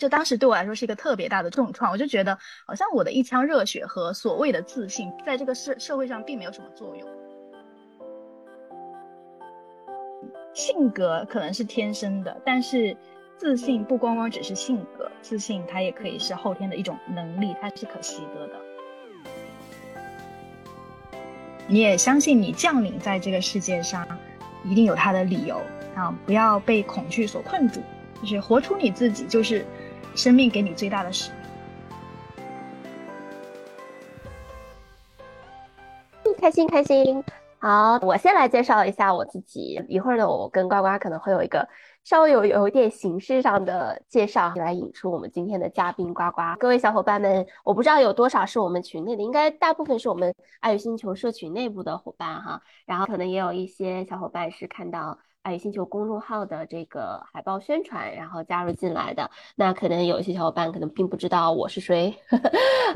就当时对我来说是一个特别大的重创，我就觉得好像我的一腔热血和所谓的自信，在这个社社会上并没有什么作用。性格可能是天生的，但是自信不光光只是性格，自信它也可以是后天的一种能力，它是可习得的。你也相信你降临在这个世界上，一定有它的理由啊！不要被恐惧所困住，就是活出你自己，就是。生命给你最大的使命，开心开心。好，我先来介绍一下我自己。一会儿呢，我跟呱呱可能会有一个稍微有有一点形式上的介绍，来引出我们今天的嘉宾呱呱。各位小伙伴们，我不知道有多少是我们群内的，应该大部分是我们爱与星球社群内部的伙伴哈。然后可能也有一些小伙伴是看到。爱与星球公众号的这个海报宣传，然后加入进来的，那可能有一些小伙伴可能并不知道我是谁。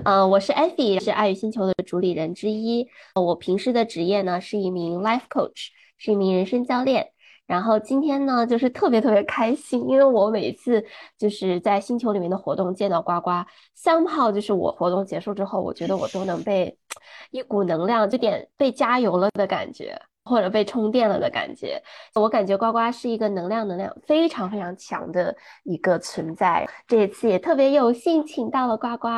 嗯，我是艾菲，是爱与星球的主理人之一。我平时的职业呢是一名 life coach，是一名人生教练。然后今天呢，就是特别特别开心，因为我每次就是在星球里面的活动见到呱呱，三号就是我活动结束之后，我觉得我都能被 一股能量，就点被加油了的感觉。或者被充电了的感觉，我感觉呱呱是一个能量能量非常非常强的一个存在。这一次也特别有幸请到了呱呱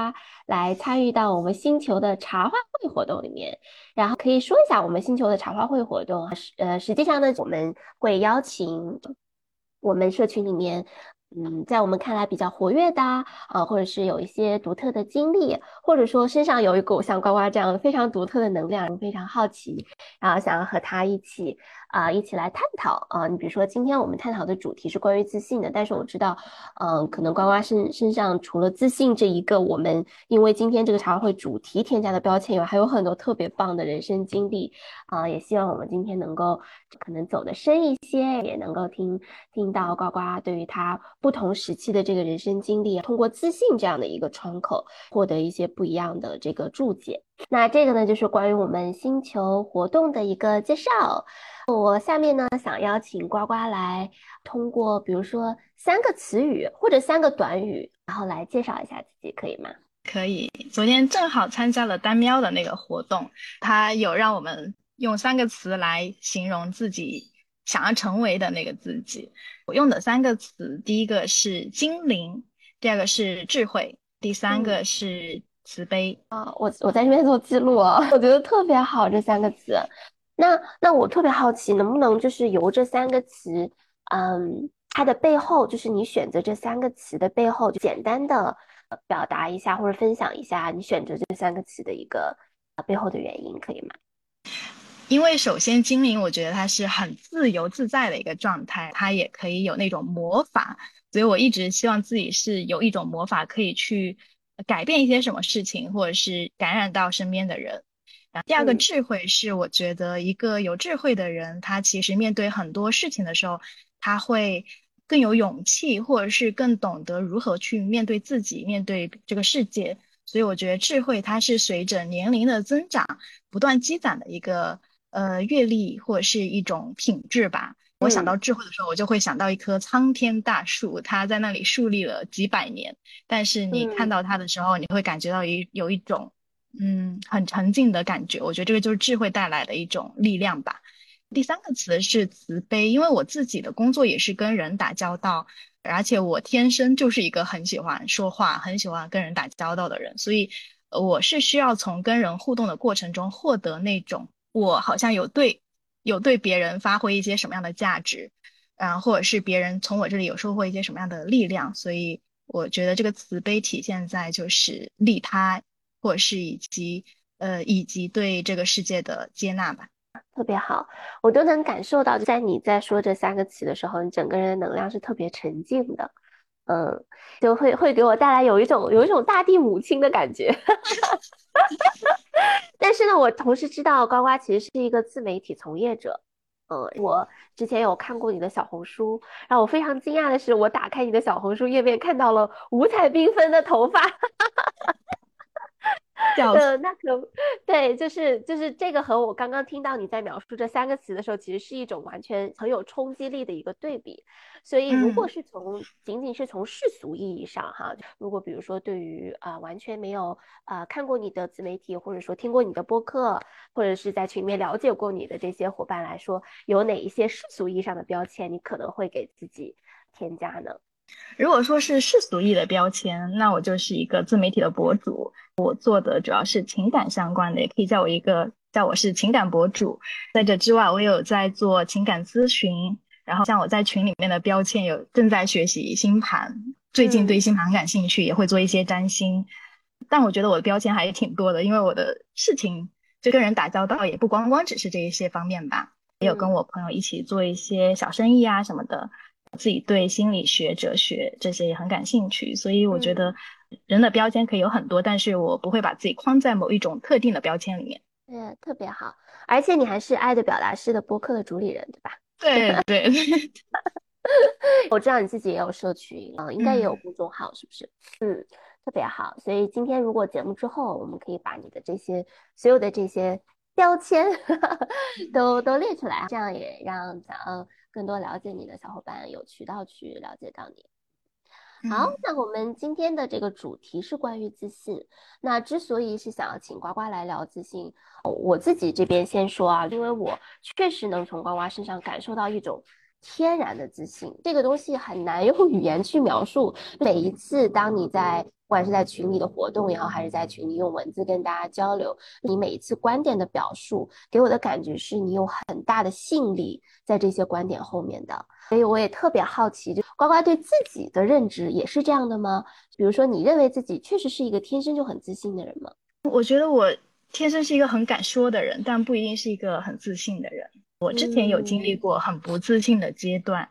来参与到我们星球的茶话会活动里面，然后可以说一下我们星球的茶话会活动啊，呃，实际上呢，我们会邀请我们社群里面。嗯，在我们看来比较活跃的啊，或者是有一些独特的经历，或者说身上有一股像呱呱这样非常独特的能量，非常好奇，然后想要和他一起。啊，一起来探讨啊！你比如说，今天我们探讨的主题是关于自信的，但是我知道，嗯，可能呱呱身身上除了自信这一个，我们因为今天这个茶话会主题添加的标签以外，还有很多特别棒的人生经历啊！也希望我们今天能够可能走得深一些，也能够听听到呱呱对于他不同时期的这个人生经历，通过自信这样的一个窗口，获得一些不一样的这个注解。那这个呢，就是关于我们星球活动的一个介绍。我下面呢，想邀请呱呱来通过，比如说三个词语或者三个短语，然后来介绍一下自己，可以吗？可以。昨天正好参加了单喵的那个活动，他有让我们用三个词来形容自己想要成为的那个自己。我用的三个词，第一个是精灵，第二个是智慧，第三个是慈悲。啊，我我在这边做记录啊，我觉得特别好这三个词。那那我特别好奇，能不能就是由这三个词，嗯，它的背后，就是你选择这三个词的背后，就简单的表达一下或者分享一下你选择这三个词的一个背后的原因，可以吗？因为首先精灵，我觉得它是很自由自在的一个状态，它也可以有那种魔法，所以我一直希望自己是有一种魔法，可以去改变一些什么事情，或者是感染到身边的人。然后第二个智慧是，我觉得一个有智慧的人，他其实面对很多事情的时候，他会更有勇气，或者是更懂得如何去面对自己，面对这个世界。所以我觉得智慧它是随着年龄的增长不断积攒的一个呃阅历或者是一种品质吧。我想到智慧的时候，我就会想到一棵苍天大树，它在那里树立了几百年，但是你看到它的时候，你会感觉到一有一种。嗯，很沉静的感觉，我觉得这个就是智慧带来的一种力量吧。第三个词是慈悲，因为我自己的工作也是跟人打交道，而且我天生就是一个很喜欢说话、很喜欢跟人打交道的人，所以我是需要从跟人互动的过程中获得那种我好像有对有对别人发挥一些什么样的价值，嗯，或者是别人从我这里有收获一些什么样的力量，所以我觉得这个慈悲体现在就是利他。或者是以及呃以及对这个世界的接纳吧，特别好，我都能感受到，在你在说这三个词的时候，你整个人的能量是特别沉静的，嗯，就会会给我带来有一种有一种大地母亲的感觉。但是呢，我同时知道呱呱其实是一个自媒体从业者，嗯，我之前有看过你的小红书，让我非常惊讶的是，我打开你的小红书页面看到了五彩缤纷的头发。呃，那可对，就是就是这个和我刚刚听到你在描述这三个词的时候，其实是一种完全很有冲击力的一个对比。所以，如果是从仅仅是从世俗意义上哈，如果比如说对于啊完全没有啊看过你的自媒体，或者说听过你的播客，或者是在群里面了解过你的这些伙伴来说，有哪一些世俗意义上的标签，你可能会给自己添加呢？如果说是世俗意义的标签，那我就是一个自媒体的博主。我做的主要是情感相关的，也可以叫我一个叫我是情感博主。在这之外，我有在做情感咨询。然后像我在群里面的标签有正在学习星盘，最近对星盘感兴趣，也会做一些占星。但我觉得我的标签还是挺多的，因为我的事情就跟人打交道，也不光光只是这一些方面吧。也有跟我朋友一起做一些小生意啊什么的。自己对心理学、哲学这些也很感兴趣，所以我觉得人的标签可以有很多，但是我不会把自己框在某一种特定的标签里面。对，特别好，而且你还是爱的表达式的播客的主理人，对吧？对对。我知道你自己也有社群啊，应该也有公众号，是不是？嗯，特别好。所以今天如果节目之后，我们可以把你的这些所有的这些标签 都都列出来，这样也让咱。更多了解你的小伙伴有渠道去了解到你。好，那我们今天的这个主题是关于自信。那之所以是想要请呱呱来聊自信，我自己这边先说啊，因为我确实能从呱呱身上感受到一种天然的自信，这个东西很难用语言去描述。每一次当你在不管是在群里的活动也好，还是在群里用文字跟大家交流，你每一次观点的表述给我的感觉是你有很大的信力在这些观点后面的。所以我也特别好奇，就呱呱对自己的认知也是这样的吗？比如说，你认为自己确实是一个天生就很自信的人吗？我觉得我天生是一个很敢说的人，但不一定是一个很自信的人。我之前有经历过很不自信的阶段，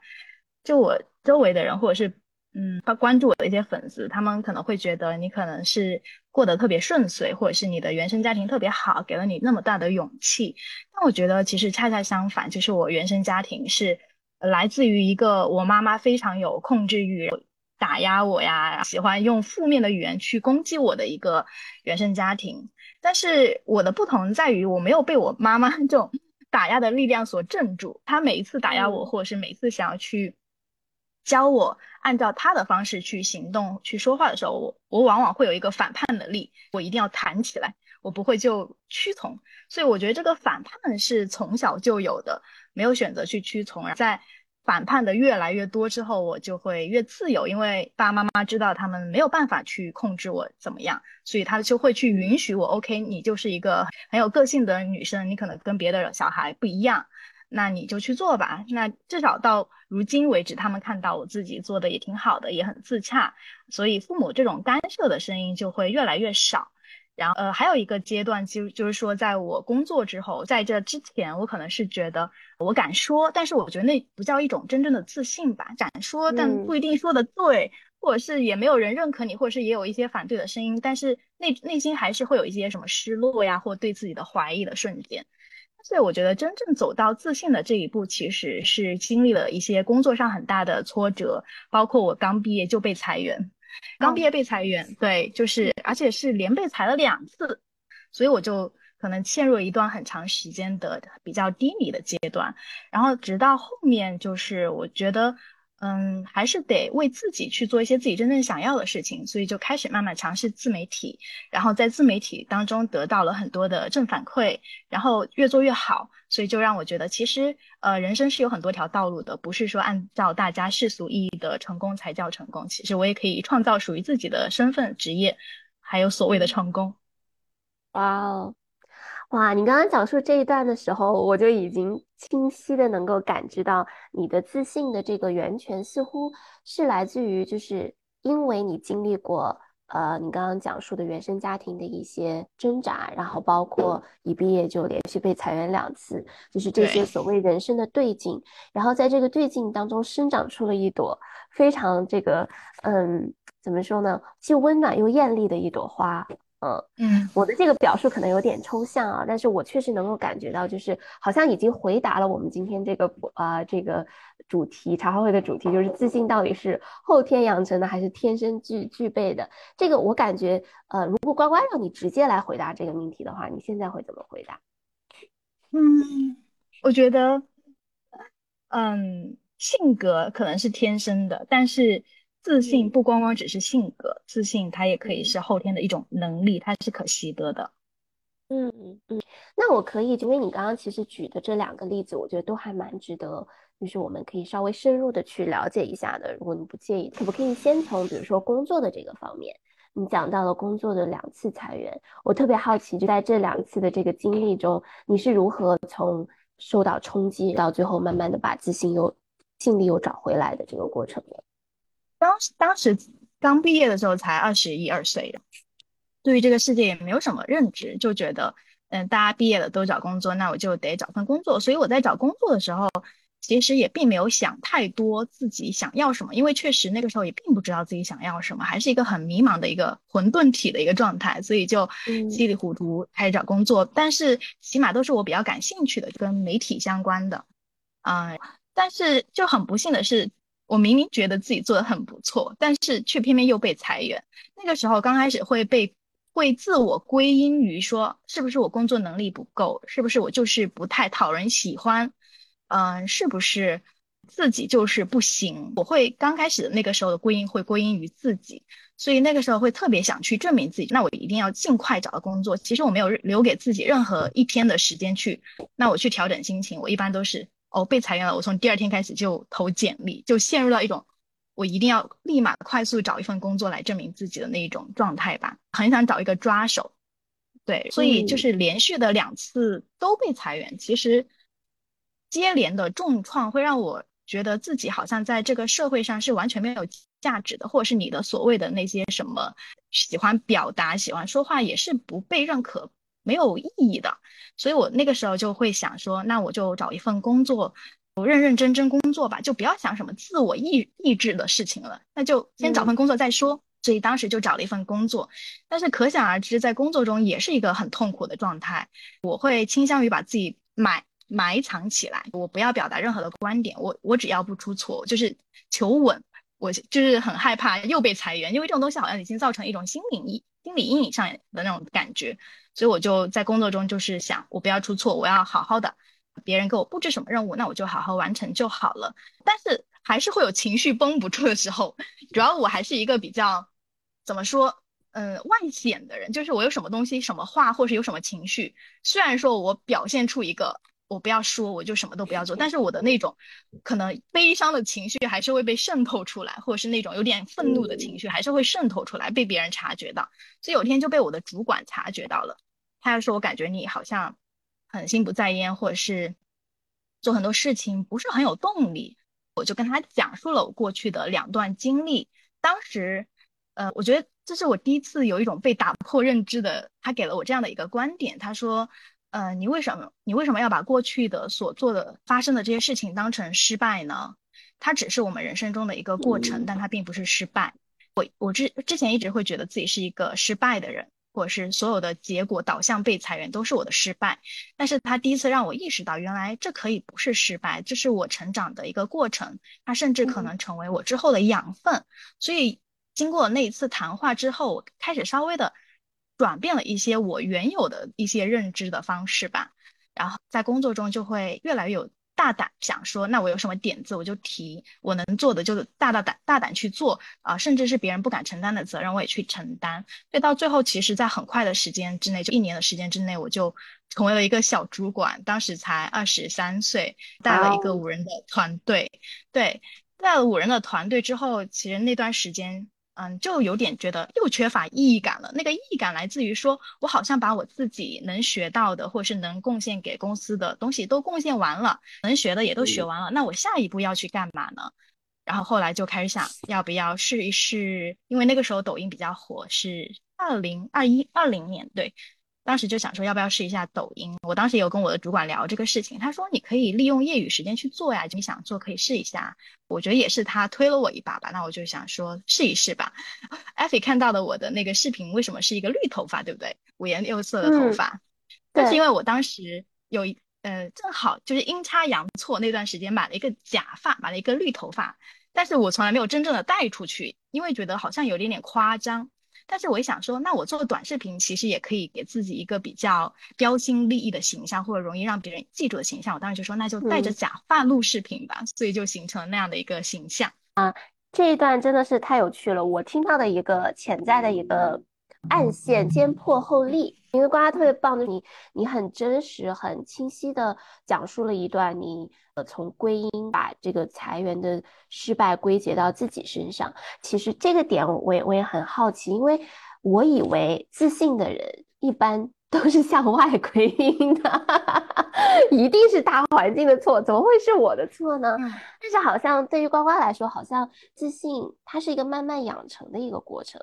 就我周围的人或者是。嗯，他关注我的一些粉丝，他们可能会觉得你可能是过得特别顺遂，或者是你的原生家庭特别好，给了你那么大的勇气。但我觉得其实恰恰相反，就是我原生家庭是来自于一个我妈妈非常有控制欲，打压我呀，喜欢用负面的语言去攻击我的一个原生家庭。但是我的不同在于，我没有被我妈妈 这种打压的力量所镇住。她每一次打压我，或者是每次想要去。教我按照他的方式去行动、去说话的时候，我我往往会有一个反叛的力，我一定要弹起来，我不会就屈从。所以我觉得这个反叛是从小就有的，没有选择去屈从。在反叛的越来越多之后，我就会越自由，因为爸爸妈妈知道他们没有办法去控制我怎么样，所以他就会去允许我。OK，你就是一个很有个性的女生，你可能跟别的小孩不一样。那你就去做吧。那至少到如今为止，他们看到我自己做的也挺好的，也很自洽，所以父母这种干涉的声音就会越来越少。然后，呃，还有一个阶段，就就是说，在我工作之后，在这之前，我可能是觉得我敢说，但是我觉得那不叫一种真正的自信吧。敢说，但不一定说的对，或者是也没有人认可你，或者是也有一些反对的声音，但是内内心还是会有一些什么失落呀，或对自己的怀疑的瞬间。所以我觉得真正走到自信的这一步，其实是经历了一些工作上很大的挫折，包括我刚毕业就被裁员，刚毕业被裁员，对，就是而且是连被裁了两次，所以我就可能陷入了一段很长时间的比较低迷的阶段，然后直到后面就是我觉得。嗯，还是得为自己去做一些自己真正想要的事情，所以就开始慢慢尝试自媒体，然后在自媒体当中得到了很多的正反馈，然后越做越好，所以就让我觉得其实呃人生是有很多条道路的，不是说按照大家世俗意义的成功才叫成功，其实我也可以创造属于自己的身份、职业，还有所谓的成功。哇哦。哇，你刚刚讲述这一段的时候，我就已经清晰的能够感知到你的自信的这个源泉，似乎是来自于，就是因为你经历过，呃，你刚刚讲述的原生家庭的一些挣扎，然后包括一毕业就连续被裁员两次，就是这些所谓人生的对境，然后在这个对境当中生长出了一朵非常这个，嗯，怎么说呢，既温暖又艳丽的一朵花。嗯嗯，我的这个表述可能有点抽象啊，但是我确实能够感觉到，就是好像已经回答了我们今天这个啊这个主题茶话会的主题，就是自信到底是后天养成的还是天生具具备的？这个我感觉，呃，如果乖乖让你直接来回答这个命题的话，你现在会怎么回答？嗯，我觉得，嗯，性格可能是天生的，但是自信不光光只是性格，自信它也可以是后天的一种能力，它是可习得的。嗯嗯嗯，那我可以，因为你刚刚其实举的这两个例子，我觉得都还蛮值得，就是我们可以稍微深入的去了解一下的。如果你不介意，可不可以先从比如说工作的这个方面，你讲到了工作的两次裁员，我特别好奇，就在这两次的这个经历中，你是如何从受到冲击到最后慢慢的把自信又尽力又找回来的这个过程的？当时当时刚毕业的时候才二十一二岁。对于这个世界也没有什么认知，就觉得，嗯，大家毕业了都找工作，那我就得找份工作。所以我在找工作的时候，其实也并没有想太多自己想要什么，因为确实那个时候也并不知道自己想要什么，还是一个很迷茫的一个混沌体的一个状态，所以就稀里糊涂开始找工作。但是起码都是我比较感兴趣的，跟媒体相关的，嗯，但是就很不幸的是。我明明觉得自己做的很不错，但是却偏偏又被裁员。那个时候刚开始会被。会自我归因于说，是不是我工作能力不够？是不是我就是不太讨人喜欢？嗯，是不是自己就是不行？我会刚开始的那个时候的归因会归因于自己，所以那个时候会特别想去证明自己。那我一定要尽快找到工作。其实我没有留给自己任何一天的时间去，那我去调整心情。我一般都是哦被裁员了，我从第二天开始就投简历，就陷入到一种。我一定要立马快速找一份工作来证明自己的那一种状态吧，很想找一个抓手，对，所以就是连续的两次都被裁员，其实接连的重创会让我觉得自己好像在这个社会上是完全没有价值的，或者是你的所谓的那些什么喜欢表达、喜欢说话也是不被认可、没有意义的，所以我那个时候就会想说，那我就找一份工作。我认认真真工作吧，就不要想什么自我意意志的事情了，那就先找份工作再说。所以当时就找了一份工作，但是可想而知，在工作中也是一个很痛苦的状态。我会倾向于把自己埋埋藏起来，我不要表达任何的观点，我我只要不出错，就是求稳。我就是很害怕又被裁员，因为这种东西好像已经造成一种心理阴心理阴影上的那种感觉，所以我就在工作中就是想，我不要出错，我要好好的。别人给我布置什么任务，那我就好好完成就好了。但是还是会有情绪绷不住的时候。主要我还是一个比较怎么说，嗯，外显的人，就是我有什么东西、什么话，或是有什么情绪，虽然说我表现出一个我不要说，我就什么都不要做，但是我的那种可能悲伤的情绪还是会被渗透出来，或者是那种有点愤怒的情绪还是会渗透出来，被别人察觉到。所以有天就被我的主管察觉到了，他就说我感觉你好像。很心不在焉，或者是做很多事情不是很有动力，我就跟他讲述了我过去的两段经历。当时，呃，我觉得这是我第一次有一种被打破认知的。他给了我这样的一个观点，他说：“呃，你为什么你为什么要把过去的所做的发生的这些事情当成失败呢？它只是我们人生中的一个过程，但它并不是失败。我我之之前一直会觉得自己是一个失败的人。”或者是所有的结果导向被裁员都是我的失败，但是他第一次让我意识到，原来这可以不是失败，这是我成长的一个过程，它甚至可能成为我之后的养分。所以经过那一次谈话之后，我开始稍微的转变了一些我原有的一些认知的方式吧，然后在工作中就会越来越有。大胆想说，那我有什么点子我就提，我能做的就大大胆大胆去做啊，甚至是别人不敢承担的责任我也去承担。所以到最后，其实，在很快的时间之内，就一年的时间之内，我就成为了一个小主管，当时才二十三岁，带了一个五人的团队。对，带了五人的团队之后，其实那段时间。嗯，就有点觉得又缺乏意义感了。那个意义感来自于说，我好像把我自己能学到的，或者是能贡献给公司的东西都贡献完了，能学的也都学完了。那我下一步要去干嘛呢？然后后来就开始想，要不要试一试？因为那个时候抖音比较火，是二零二一二零年，对，当时就想说要不要试一下抖音。我当时有跟我的主管聊这个事情，他说你可以利用业余时间去做呀，你想做可以试一下。我觉得也是他推了我一把吧，那我就想说试一试吧。艾菲看到的我的那个视频，为什么是一个绿头发，对不对？五颜六色的头发，但是因为我当时有一呃正好就是阴差阳错那段时间买了一个假发，买了一个绿头发，但是我从来没有真正的戴出去，因为觉得好像有点点夸张。但是我一想说，那我做短视频其实也可以给自己一个比较标新立异的形象，或者容易让别人记住的形象。我当时就说，那就戴着假发录视频吧，所以就形成了那样的一个形象啊。这一段真的是太有趣了，我听到的一个潜在的一个暗线，先破后立。因为呱呱特别棒的，你你很真实、很清晰的讲述了一段你呃从归因把这个裁员的失败归结到自己身上。其实这个点我也我也很好奇，因为我以为自信的人一般 都是向外归因的，一定是大环境的错，怎么会是我的错呢？但是好像对于呱呱来说，好像自信它是一个慢慢养成的一个过程。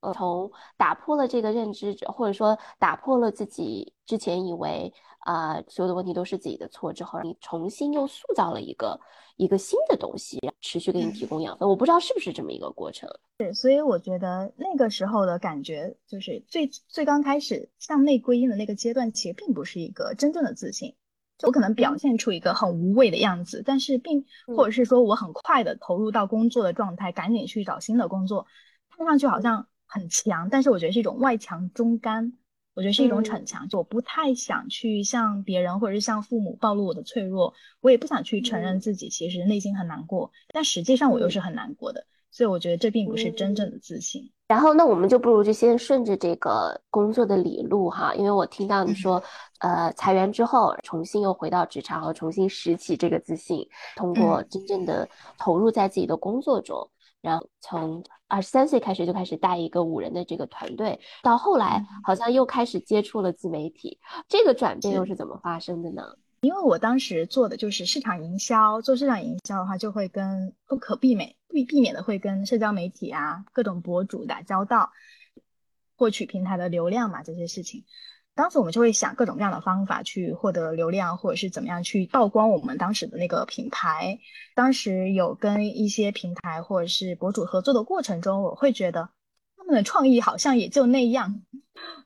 呃，从打破了这个认知，或者说打破了自己之前以为啊所有的问题都是自己的错之后，你重新又塑造了一个一个新的东西，持续给你提供养分。我不知道是不是这么一个过程。对，所以我觉得那个时候的感觉，就是最最刚开始向内归因的那个阶段，其实并不是一个真正的自信。就我可能表现出一个很无畏的样子，但是并或者是说我很快的投入到工作的状态，赶紧去找新的工作，看上去好像。很强，但是我觉得是一种外强中干，我觉得是一种逞强。就我不太想去向别人或者是向父母暴露我的脆弱，我也不想去承认自己其实内心很难过，但实际上我又是很难过的。所以我觉得这并不是真正的自信。然后那我们就不如就先顺着这个工作的理路哈，因为我听到你说，呃，裁员之后重新又回到职场和重新拾起这个自信，通过真正的投入在自己的工作中。然后从二十三岁开始就开始带一个五人的这个团队，到后来好像又开始接触了自媒体，这个转变又是怎么发生的呢？因为我当时做的就是市场营销，做市场营销的话就会跟不可避免避避免的会跟社交媒体啊各种博主打交道，获取平台的流量嘛这些事情。当时我们就会想各种各样的方法去获得流量，或者是怎么样去曝光我们当时的那个品牌。当时有跟一些平台或者是博主合作的过程中，我会觉得他们的创意好像也就那样。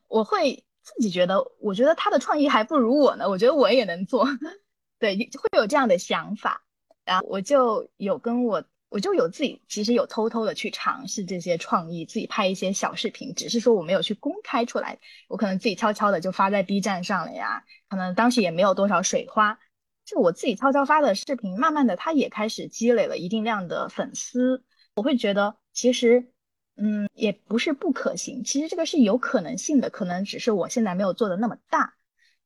我会自己觉得，我觉得他的创意还不如我呢。我觉得我也能做，对，会有这样的想法。然后我就有跟我。我就有自己，其实有偷偷的去尝试这些创意，自己拍一些小视频，只是说我没有去公开出来，我可能自己悄悄的就发在 B 站上了呀。可能当时也没有多少水花，就我自己悄悄发的视频，慢慢的它也开始积累了一定量的粉丝。我会觉得其实，嗯，也不是不可行，其实这个是有可能性的，可能只是我现在没有做的那么大。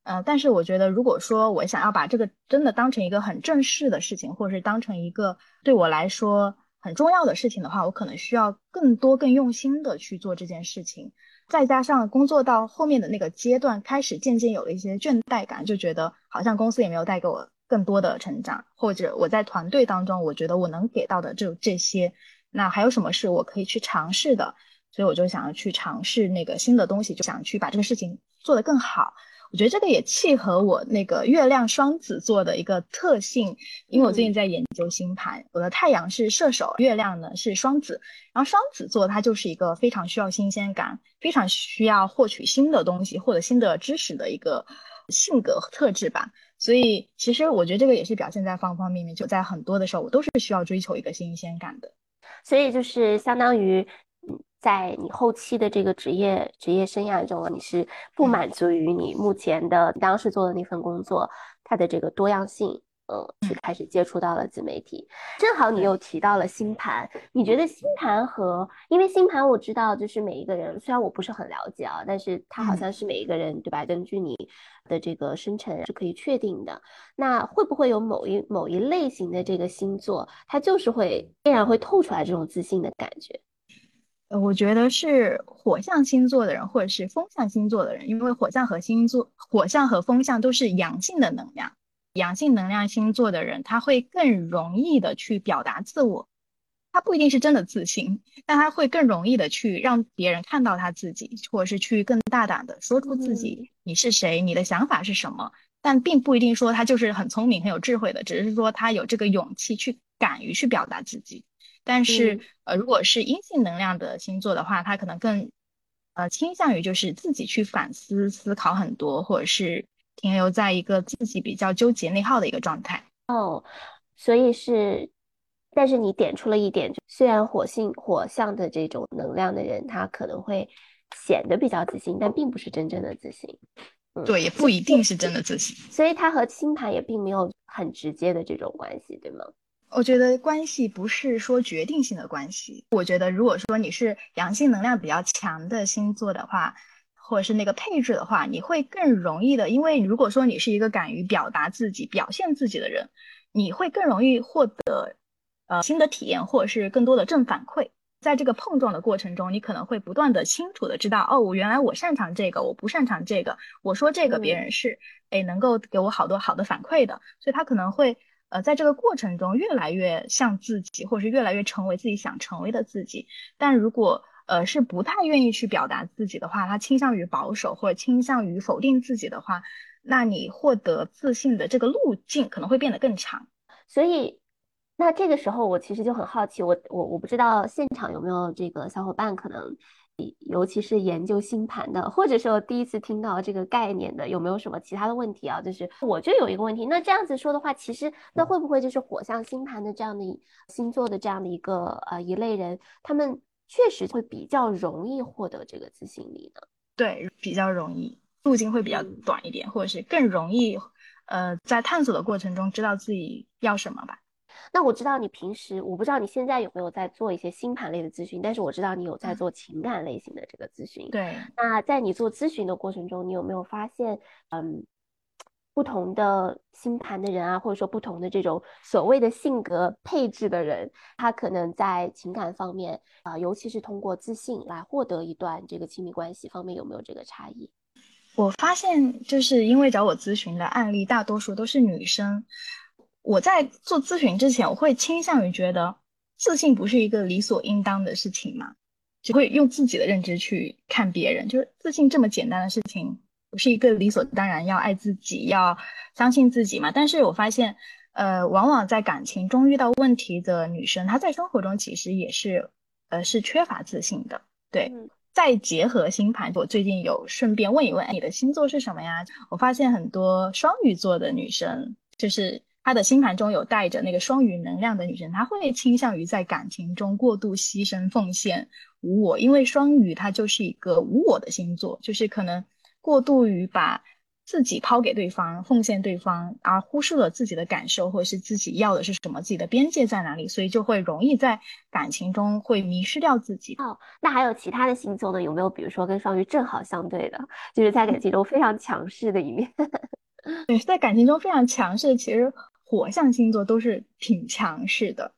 呃，但是我觉得，如果说我想要把这个真的当成一个很正式的事情，或者是当成一个对我来说很重要的事情的话，我可能需要更多、更用心的去做这件事情。再加上工作到后面的那个阶段，开始渐渐有了一些倦怠感，就觉得好像公司也没有带给我更多的成长，或者我在团队当中，我觉得我能给到的就这些。那还有什么是我可以去尝试的？所以我就想要去尝试那个新的东西，就想去把这个事情做得更好。我觉得这个也契合我那个月亮双子座的一个特性，因为我最近在研究星盘，我的太阳是射手，月亮呢是双子，然后双子座它就是一个非常需要新鲜感，非常需要获取新的东西，获得新的知识的一个性格特质吧。所以其实我觉得这个也是表现在方方面面，就在很多的时候我都是需要追求一个新鲜感的。所以就是相当于。在你后期的这个职业职业生涯中，你是不满足于你目前的当时做的那份工作，它的这个多样性，呃，去开始接触到了自媒体。正好你又提到了星盘，你觉得星盘和因为星盘我知道，就是每一个人，虽然我不是很了解啊，但是它好像是每一个人对吧？根据你的这个生辰是可以确定的。那会不会有某一某一类型的这个星座，它就是会必然会透出来这种自信的感觉？呃，我觉得是火象星座的人，或者是风象星座的人，因为火象和星座、火象和风象都是阳性的能量，阳性能量星座的人，他会更容易的去表达自我，他不一定是真的自信，但他会更容易的去让别人看到他自己，或者是去更大胆的说出自己你是谁，你的想法是什么。但并不一定说他就是很聪明、很有智慧的，只是说他有这个勇气去敢于去表达自己。但是，呃，如果是阴性能量的星座的话，他可能更，呃，倾向于就是自己去反思、思考很多，或者是停留在一个自己比较纠结、内耗的一个状态。哦，所以是，但是你点出了一点，虽然火星火象的这种能量的人，他可能会显得比较自信，但并不是真正的自信。对，也不一定是真的自信，所以它和星盘也并没有很直接的这种关系，对吗？我觉得关系不是说决定性的关系。我觉得如果说你是阳性能量比较强的星座的话，或者是那个配置的话，你会更容易的，因为如果说你是一个敢于表达自己、表现自己的人，你会更容易获得呃新的体验，或者是更多的正反馈。在这个碰撞的过程中，你可能会不断的清楚的知道，哦，我原来我擅长这个，我不擅长这个，我说这个别人是，哎，能够给我好多好的反馈的，所以他可能会，呃，在这个过程中越来越像自己，或者是越来越成为自己想成为的自己。但如果，呃，是不太愿意去表达自己的话，他倾向于保守或者倾向于否定自己的话，那你获得自信的这个路径可能会变得更长。所以。那这个时候，我其实就很好奇，我我我不知道现场有没有这个小伙伴，可能尤其是研究星盘的，或者说第一次听到这个概念的，有没有什么其他的问题啊？就是我就有一个问题，那这样子说的话，其实那会不会就是火象星盘的这样的星座的这样的一个呃一类人，他们确实会比较容易获得这个自信力呢？对，比较容易，路径会比较短一点，或者是更容易呃在探索的过程中知道自己要什么吧。那我知道你平时，我不知道你现在有没有在做一些星盘类的咨询，但是我知道你有在做情感类型的这个咨询。对，那在你做咨询的过程中，你有没有发现，嗯，不同的星盘的人啊，或者说不同的这种所谓的性格配置的人，他可能在情感方面啊，尤其是通过自信来获得一段这个亲密关系方面，有没有这个差异？我发现，就是因为找我咨询的案例大多数都是女生。我在做咨询之前，我会倾向于觉得自信不是一个理所应当的事情嘛，只会用自己的认知去看别人，就是自信这么简单的事情，不是一个理所当然要爱自己、要相信自己嘛？但是我发现，呃，往往在感情中遇到问题的女生，她在生活中其实也是，呃，是缺乏自信的。对，再结合星盘，我最近有顺便问一问你的星座是什么呀？我发现很多双鱼座的女生就是。她的星盘中有带着那个双鱼能量的女生，她会倾向于在感情中过度牺牲、奉献、无我，因为双鱼它就是一个无我的星座，就是可能过度于把自己抛给对方、奉献对方，而忽视了自己的感受或者是自己要的是什么、自己的边界在哪里，所以就会容易在感情中会迷失掉自己。哦，那还有其他的星座呢？有没有比如说跟双鱼正好相对的，就是在感情中非常强势的一面？对，在感情中非常强势，其实。火象星座都是挺强势的，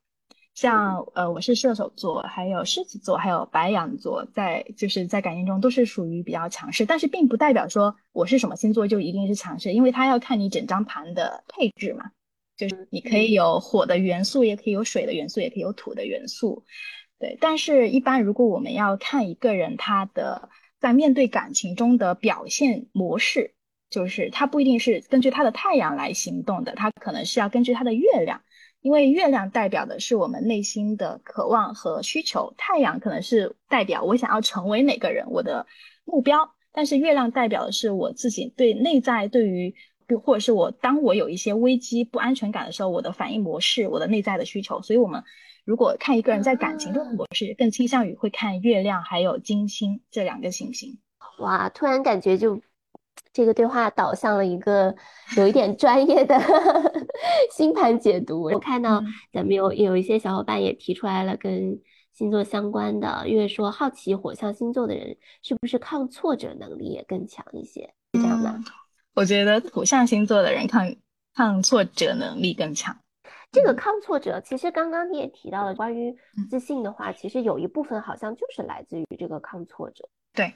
像呃，我是射手座，还有狮子座，还有白羊座，在就是在感情中都是属于比较强势，但是并不代表说我是什么星座就一定是强势，因为它要看你整张盘的配置嘛，就是你可以有火的元素，也可以有水的元素，也可以有土的元素，对。但是，一般如果我们要看一个人他的在面对感情中的表现模式。就是它不一定是根据它的太阳来行动的，它可能是要根据它的月亮，因为月亮代表的是我们内心的渴望和需求，太阳可能是代表我想要成为哪个人，我的目标，但是月亮代表的是我自己对内在对于，或者是我当我有一些危机不安全感的时候，我的反应模式，我的内在的需求，所以我们如果看一个人在感情中的模式，更倾向于会看月亮还有金星这两个行星。哇，突然感觉就。这个对话导向了一个有一点专业的 星盘解读。我看到咱们有有一些小伙伴也提出来了跟星座相关的，因为说好奇火象星座的人是不是抗挫折能力也更强一些，是这样的？我觉得土象星座的人抗抗挫折能力更强。这个抗挫折，其实刚刚你也提到了关于自信的话，其实有一部分好像就是来自于这个抗挫折。对。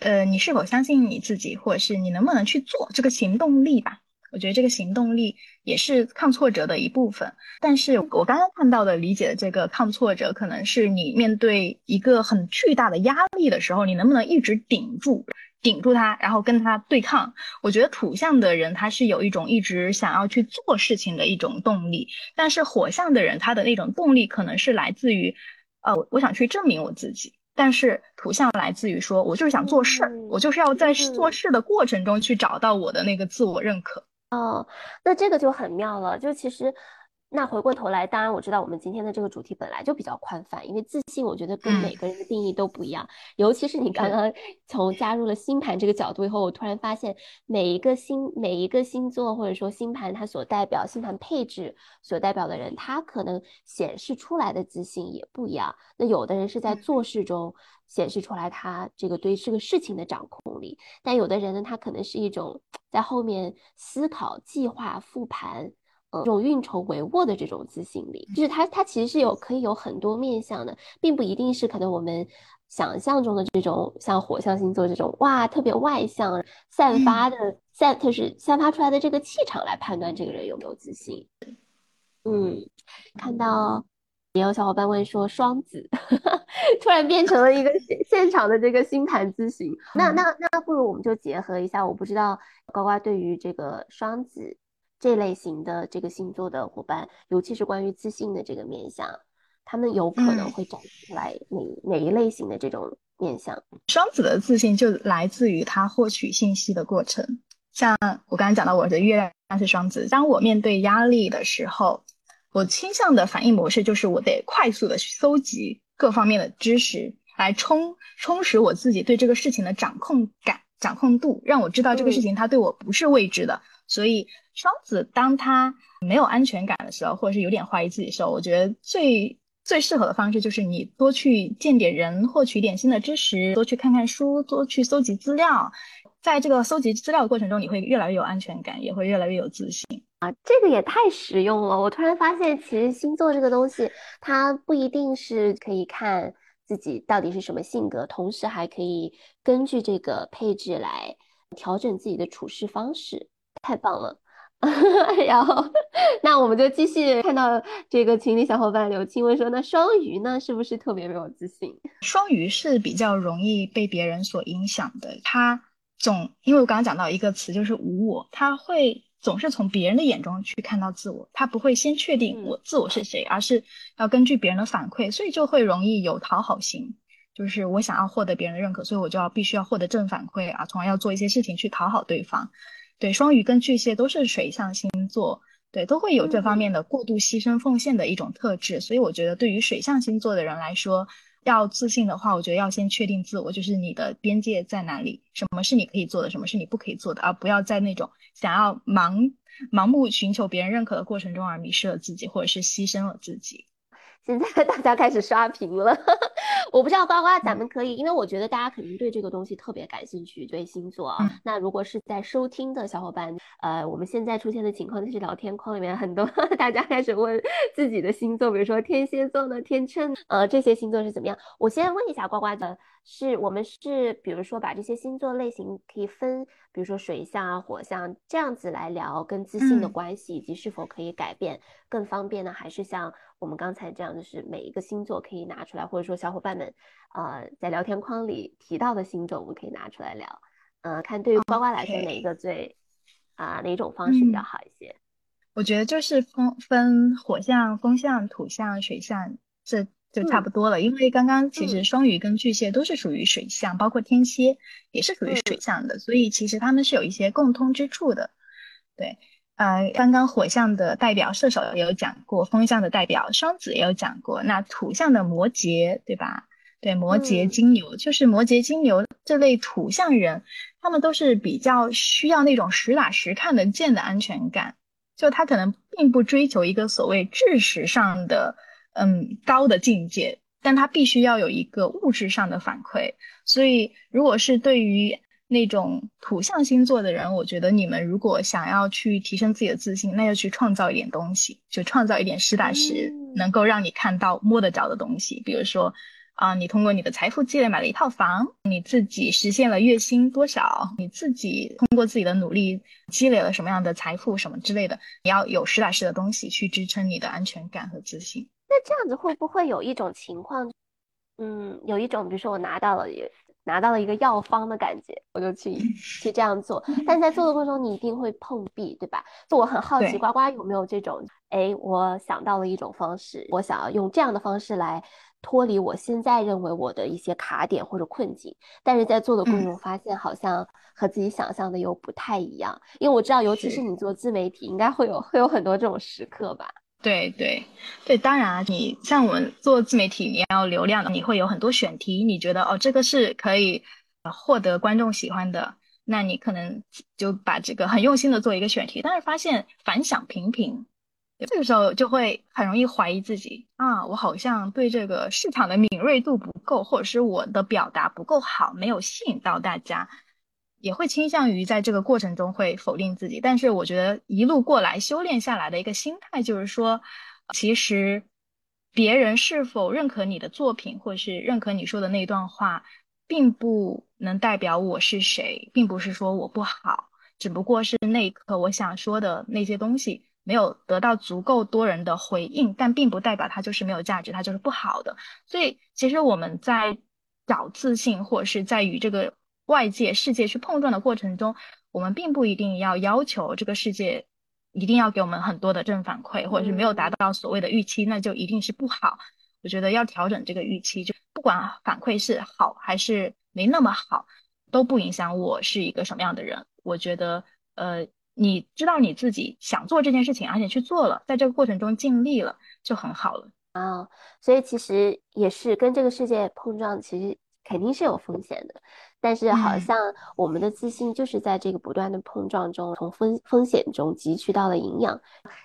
呃，你是否相信你自己，或者是你能不能去做这个行动力吧？我觉得这个行动力也是抗挫折的一部分。但是我刚刚看到的理解的这个抗挫折，可能是你面对一个很巨大的压力的时候，你能不能一直顶住？顶住它，然后跟它对抗。我觉得土象的人他是有一种一直想要去做事情的一种动力，但是火象的人他的那种动力可能是来自于，呃，我想去证明我自己。但是图像来自于说，我就是想做事，我就是要在做事的过程中去找到我的那个自我认可。哦，那这个就很妙了，就其实。那回过头来，当然我知道我们今天的这个主题本来就比较宽泛，因为自信，我觉得跟每个人的定义都不一样。尤其是你刚刚从加入了星盘这个角度以后，我突然发现每一个星、每一个星座或者说星盘，它所代表星盘配置所代表的人，他可能显示出来的自信也不一样。那有的人是在做事中显示出来他这个对这个事情的掌控力，但有的人呢，他可能是一种在后面思考、计划、复盘。这种运筹帷幄的这种自信力，就是他，他其实是有可以有很多面向的，并不一定是可能我们想象中的这种像火象星座这种哇特别外向、散发的散，就是散发出来的这个气场来判断这个人有没有自信。嗯，看到也有小伙伴问说双子 突然变成了一个现现场的这个星盘咨询，那那那不如我们就结合一下，我不知道呱呱对于这个双子。这类型的这个星座的伙伴，尤其是关于自信的这个面相，他们有可能会展现出来哪哪一类型的这种面相？双子的自信就来自于他获取信息的过程。像我刚才讲到，我的月亮是双子，当我面对压力的时候，我倾向的反应模式就是我得快速的去搜集各方面的知识，来充充实我自己对这个事情的掌控感、掌控度，让我知道这个事情它对我不是未知的，所以。双子当他没有安全感的时候，或者是有点怀疑自己的时候，我觉得最最适合的方式就是你多去见点人，获取一点新的知识，多去看看书，多去搜集资料。在这个搜集资料的过程中，你会越来越有安全感，也会越来越有自信啊！这个也太实用了。我突然发现，其实星座这个东西，它不一定是可以看自己到底是什么性格，同时还可以根据这个配置来调整自己的处事方式。太棒了！然后，那我们就继续看到这个群里小伙伴刘青问说：“那双鱼呢，是不是特别没有自信？”双鱼是比较容易被别人所影响的，他总因为我刚刚讲到一个词就是无我，他会总是从别人的眼中去看到自我，他不会先确定我自我是谁，而是要根据别人的反馈，所以就会容易有讨好心，就是我想要获得别人的认可，所以我就要必须要获得正反馈啊，从而要做一些事情去讨好对方。对，双鱼跟巨蟹都是水象星座，对，都会有这方面的过度牺牲奉献的一种特质。所以我觉得，对于水象星座的人来说，要自信的话，我觉得要先确定自我，就是你的边界在哪里，什么是你可以做的，什么是你不可以做的，而不要在那种想要盲盲目寻求别人认可的过程中而迷失了自己，或者是牺牲了自己。现在 大家开始刷屏了，我不知道呱呱，咱们可以，因为我觉得大家肯定对这个东西特别感兴趣，对星座啊。那如果是在收听的小伙伴，呃，我们现在出现的情况就是聊天框里面很多 大家开始问自己的星座，比如说天蝎座呢、天秤，呃，这些星座是怎么样？我先问一下呱呱的。是我们是，比如说把这些星座类型可以分，比如说水象啊、火象这样子来聊跟自信的关系，以及是否可以改变更方便呢？还是像我们刚才这样，就是每一个星座可以拿出来，或者说小伙伴们呃在聊天框里提到的星座，我们可以拿出来聊。呃，看对于呱呱来说哪一个最啊哪种方式比较好一些？我觉得就是风分火象、风象、土象、水象这。就差不多了，因为刚刚其实双鱼跟巨蟹都是属于水象，包括天蝎也是属于水象的，所以其实他们是有一些共通之处的。对，呃，刚刚火象的代表射手也有讲过，风象的代表双子也有讲过，那土象的摩羯，对吧？对，摩羯、金牛，就是摩羯、金牛这类土象人，他们都是比较需要那种实打实看得见的安全感，就他可能并不追求一个所谓知识上的。嗯，高的境界，但他必须要有一个物质上的反馈。所以，如果是对于那种土象星座的人，我觉得你们如果想要去提升自己的自信，那就去创造一点东西，就创造一点实打实能够让你看到、摸得着的东西。比如说，啊，你通过你的财富积累买了一套房，你自己实现了月薪多少，你自己通过自己的努力积累了什么样的财富什么之类的，你要有实打实的东西去支撑你的安全感和自信。那这样子会不会有一种情况，嗯，有一种比如说我拿到了拿到了一个药方的感觉，我就去去这样做，但在做的过程中你一定会碰壁，对吧？就我很好奇，呱呱有没有这种？哎，我想到了一种方式，我想要用这样的方式来。脱离我现在认为我的一些卡点或者困境，但是在做的过程中发现好像和自己想象的又不太一样，因为我知道，尤其是你做自媒体，应该会有会有很多这种时刻吧？对对对，当然，你像我们做自媒体，你要流量的，你会有很多选题，你觉得哦这个是可以获得观众喜欢的，那你可能就把这个很用心的做一个选题，但是发现反响平平。这个时候就会很容易怀疑自己啊，我好像对这个市场的敏锐度不够，或者是我的表达不够好，没有吸引到大家，也会倾向于在这个过程中会否定自己。但是我觉得一路过来修炼下来的一个心态就是说，其实别人是否认可你的作品，或者是认可你说的那段话，并不能代表我是谁，并不是说我不好，只不过是那一刻我想说的那些东西。没有得到足够多人的回应，但并不代表它就是没有价值，它就是不好的。所以，其实我们在找自信，或者是在与这个外界世界去碰撞的过程中，我们并不一定要要求这个世界一定要给我们很多的正反馈，或者是没有达到所谓的预期，那就一定是不好。我觉得要调整这个预期，就不管反馈是好还是没那么好，都不影响我是一个什么样的人。我觉得，呃。你知道你自己想做这件事情，而且去做了，在这个过程中尽力了，就很好了啊。所以其实也是跟这个世界碰撞，其实肯定是有风险的。但是好像我们的自信就是在这个不断的碰撞中，从风风险中汲取到了营养。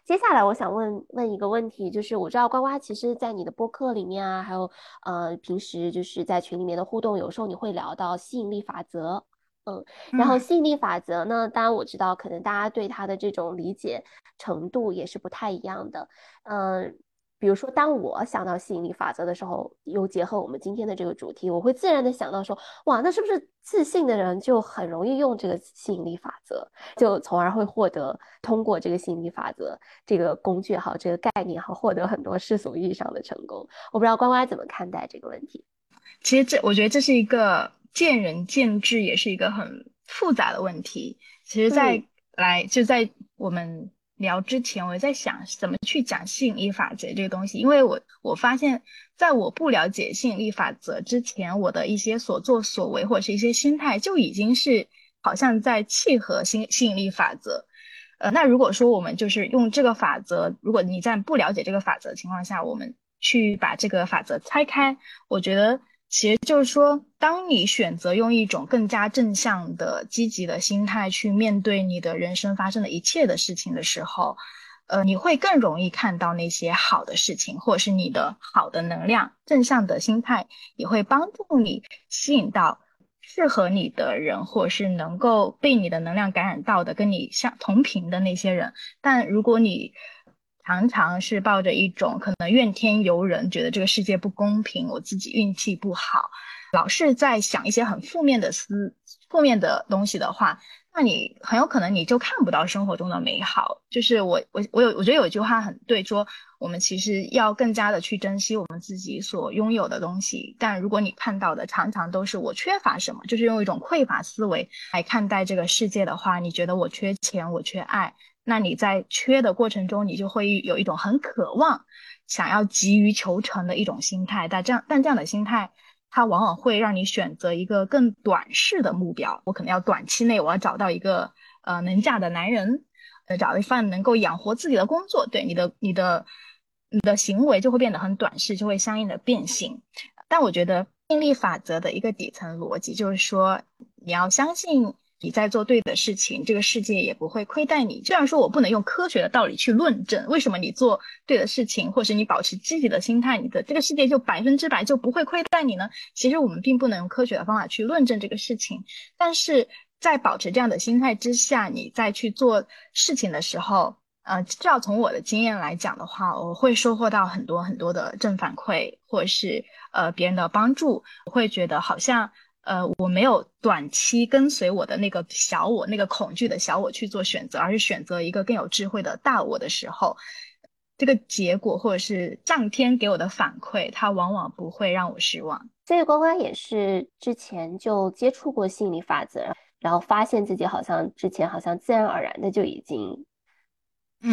接下来我想问问一个问题，就是我知道呱呱其实在你的播客里面啊，还有呃平时就是在群里面的互动，有时候你会聊到吸引力法则。嗯，然后吸引力法则呢？当然我知道，可能大家对它的这种理解程度也是不太一样的。嗯，比如说，当我想到吸引力法则的时候，又结合我们今天的这个主题，我会自然的想到说，哇，那是不是自信的人就很容易用这个吸引力法则，就从而会获得通过这个吸引力法则这个工具好，这个概念好，获得很多世俗意义上的成功？我不知道关关怎么看待这个问题。其实这，我觉得这是一个。见仁见智也是一个很复杂的问题。其实，在来就在我们聊之前，我在想怎么去讲吸引力法则这个东西。因为我我发现，在我不了解吸引力法则之前，我的一些所作所为或者是一些心态就已经是好像在契合吸吸引力法则。呃，那如果说我们就是用这个法则，如果你在不了解这个法则的情况下，我们去把这个法则拆开，我觉得。其实就是说，当你选择用一种更加正向的、积极的心态去面对你的人生发生的一切的事情的时候，呃，你会更容易看到那些好的事情，或者是你的好的能量、正向的心态也会帮助你吸引到适合你的人，或者是能够被你的能量感染到的、跟你相同频的那些人。但如果你常常是抱着一种可能怨天尤人，觉得这个世界不公平，我自己运气不好，老是在想一些很负面的思、负面的东西的话，那你很有可能你就看不到生活中的美好。就是我我我有我觉得有一句话很对，说我们其实要更加的去珍惜我们自己所拥有的东西。但如果你看到的常常都是我缺乏什么，就是用一种匮乏思维来看待这个世界的话，你觉得我缺钱，我缺爱。那你在缺的过程中，你就会有一种很渴望、想要急于求成的一种心态。但这样，但这样的心态，它往往会让你选择一个更短视的目标。我可能要短期内，我要找到一个呃能嫁的男人，呃，找一份能够养活自己的工作。对你的、你的、你的行为就会变得很短视，就会相应的变形。但我觉得吸引力法则的一个底层逻辑就是说，你要相信。你在做对的事情，这个世界也不会亏待你。虽然说我不能用科学的道理去论证为什么你做对的事情，或是你保持积极的心态，你的这个世界就百分之百就不会亏待你呢？其实我们并不能用科学的方法去论证这个事情。但是在保持这样的心态之下，你再去做事情的时候，呃，至少从我的经验来讲的话，我会收获到很多很多的正反馈，或是呃别人的帮助，我会觉得好像呃我没有短期跟随我的那个小我，那个恐惧的小我去做选择，而是选择一个更有智慧的大我的时候，这个结果或者是上天给我的反馈，它往往不会让我失望。所以关关也是之前就接触过心理法则，然后发现自己好像之前好像自然而然的就已经。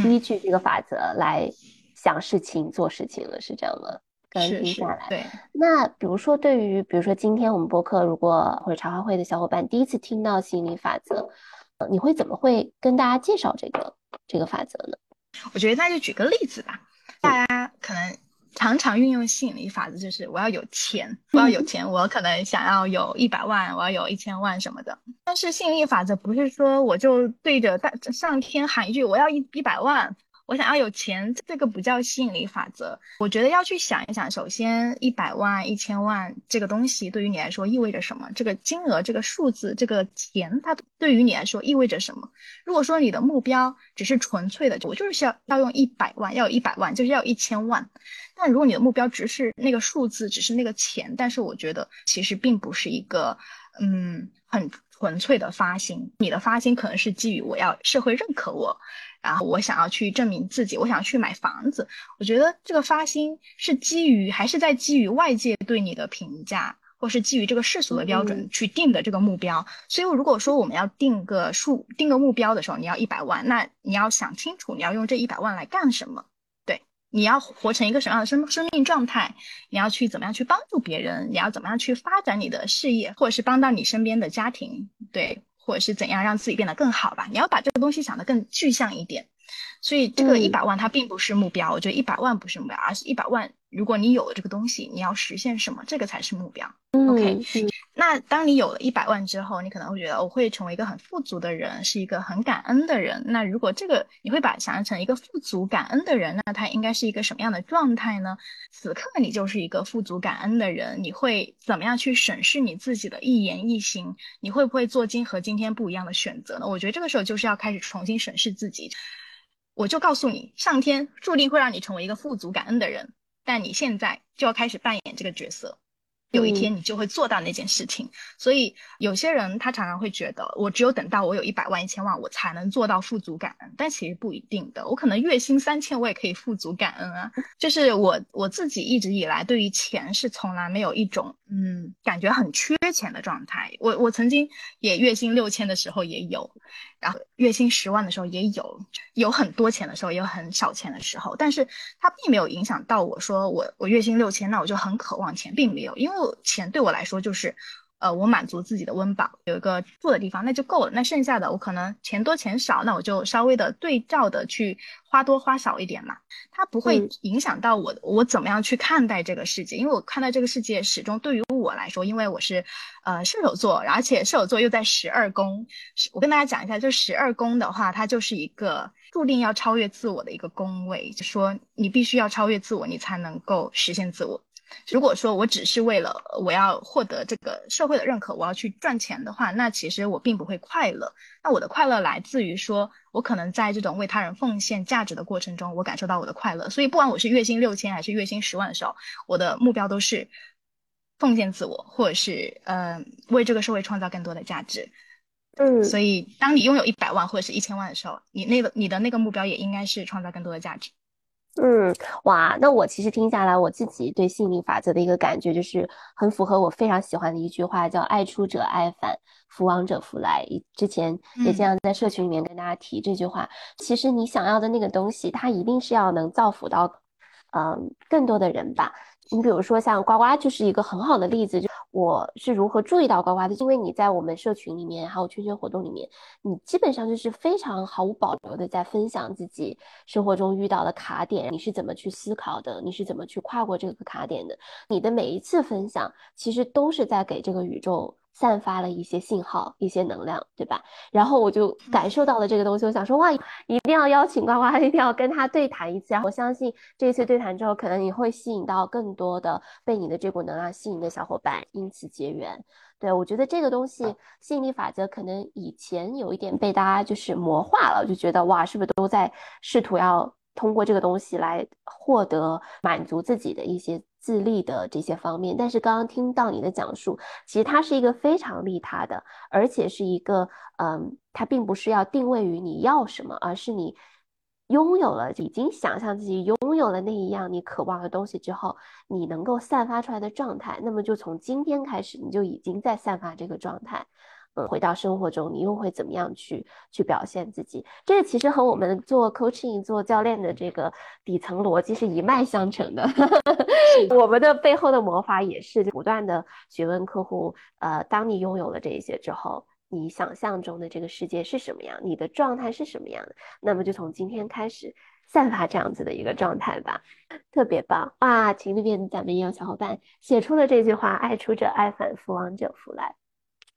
依据这个法则来想事情、做事情了，是这样吗？刚听下来，对。那比如说，对于比如说今天我们播客，如果或者茶话会的小伙伴第一次听到吸引力法则，呃，你会怎么会跟大家介绍这个这个法则呢？我觉得那就举个例子吧，大家可能。常常运用吸引力法则，就是我要有钱，我要有钱，我可能想要有一百万，我要有一千万什么的。但是吸引力法则不是说我就对着大上天喊一句我要一一百万。我想要有钱，这个不叫吸引力法则。我觉得要去想一想，首先一百万、一千万这个东西对于你来说意味着什么？这个金额、这个数字、这个钱，它对于你来说意味着什么？如果说你的目标只是纯粹的，我就是需要要用一百万，要有一百万，就是要一千万。但如果你的目标只是那个数字，只是那个钱，但是我觉得其实并不是一个嗯很纯粹的发心。你的发心可能是基于我要社会认可我。然后我想要去证明自己，我想要去买房子。我觉得这个发心是基于还是在基于外界对你的评价，或是基于这个世俗的标准去定的这个目标。所以如果说我们要定个数、定个目标的时候，你要一百万，那你要想清楚你要用这一百万来干什么。对，你要活成一个什么样的生生命状态？你要去怎么样去帮助别人？你要怎么样去发展你的事业，或者是帮到你身边的家庭？对。或者是怎样让自己变得更好吧？你要把这个东西想得更具象一点。所以这个一百万它并不是目标，我觉得一百万不是目标，而是一百万。如果你有了这个东西，你要实现什么？这个才是目标。OK，那当你有了一百万之后，你可能会觉得我会成为一个很富足的人，是一个很感恩的人。那如果这个你会把想象成一个富足感恩的人，那他应该是一个什么样的状态呢？此刻你就是一个富足感恩的人，你会怎么样去审视你自己的一言一行？你会不会做今和今天不一样的选择呢？我觉得这个时候就是要开始重新审视自己。我就告诉你，上天注定会让你成为一个富足感恩的人。但你现在就要开始扮演这个角色，有一天你就会做到那件事情。所以有些人他常常会觉得，我只有等到我有一百万、一千万，我才能做到富足感恩。但其实不一定的，我可能月薪三千，我也可以富足感恩啊。就是我我自己一直以来对于钱是从来没有一种嗯感觉很缺钱的状态。我我曾经也月薪六千的时候也有。然后月薪十万的时候也有，有很多钱的时候，也有很少钱的时候，但是它并没有影响到我说我我月薪六千，那我就很渴望钱，并没有，因为钱对我来说就是。呃，我满足自己的温饱，有一个住的地方，那就够了。那剩下的我可能钱多钱少，那我就稍微的对照的去花多花少一点嘛。它不会影响到我，我怎么样去看待这个世界？因为我看待这个世界始终对于我来说，因为我是呃射手座，而且射手座又在十二宫。我跟大家讲一下，就十二宫的话，它就是一个注定要超越自我的一个宫位，就说你必须要超越自我，你才能够实现自我。如果说我只是为了我要获得这个社会的认可，我要去赚钱的话，那其实我并不会快乐。那我的快乐来自于说，我可能在这种为他人奉献价值的过程中，我感受到我的快乐。所以，不管我是月薪六千还是月薪十万的时候，我的目标都是奉献自我，或者是呃为这个社会创造更多的价值。嗯，所以当你拥有一百万或者是一千万的时候，你那个你的那个目标也应该是创造更多的价值。嗯，哇，那我其实听下来，我自己对吸引力法则的一个感觉就是很符合我非常喜欢的一句话，叫“爱出者爱返，福往者福来”。之前也经常在社群里面跟大家提这句话。其实你想要的那个东西，它一定是要能造福到，嗯，更多的人吧。你比如说像呱呱就是一个很好的例子，就我是如何注意到呱呱的，因为你在我们社群里面还有圈圈活动里面，你基本上就是非常毫无保留的在分享自己生活中遇到的卡点，你是怎么去思考的，你是怎么去跨过这个卡点的，你的每一次分享其实都是在给这个宇宙散发了一些信号、一些能量，对吧？然后我就感受到了这个东西，我想说，哇，一定要邀请呱呱，一定要跟他对谈一次。然后我相信这一次对谈之后，可能你会吸引到更多的被你的这股能量吸引的小伙伴，因此结缘。对我觉得这个东西吸引力法则，可能以前有一点被大家就是魔化了，就觉得哇，是不是都在试图要通过这个东西来获得满足自己的一些。自立的这些方面，但是刚刚听到你的讲述，其实它是一个非常利他的，而且是一个，嗯，它并不是要定位于你要什么，而是你拥有了，已经想象自己拥有了那一样你渴望的东西之后，你能够散发出来的状态，那么就从今天开始，你就已经在散发这个状态。嗯，回到生活中，你又会怎么样去去表现自己？这个其实和我们做 coaching、做教练的这个底层逻辑是一脉相承的。我们的背后的魔法也是不断的询问客户：呃，当你拥有了这一些之后，你想象中的这个世界是什么样？你的状态是什么样的？那么就从今天开始散发这样子的一个状态吧。特别棒哇！群里面咱们也有小伙伴写出了这句话：爱出者爱返，福往者福来。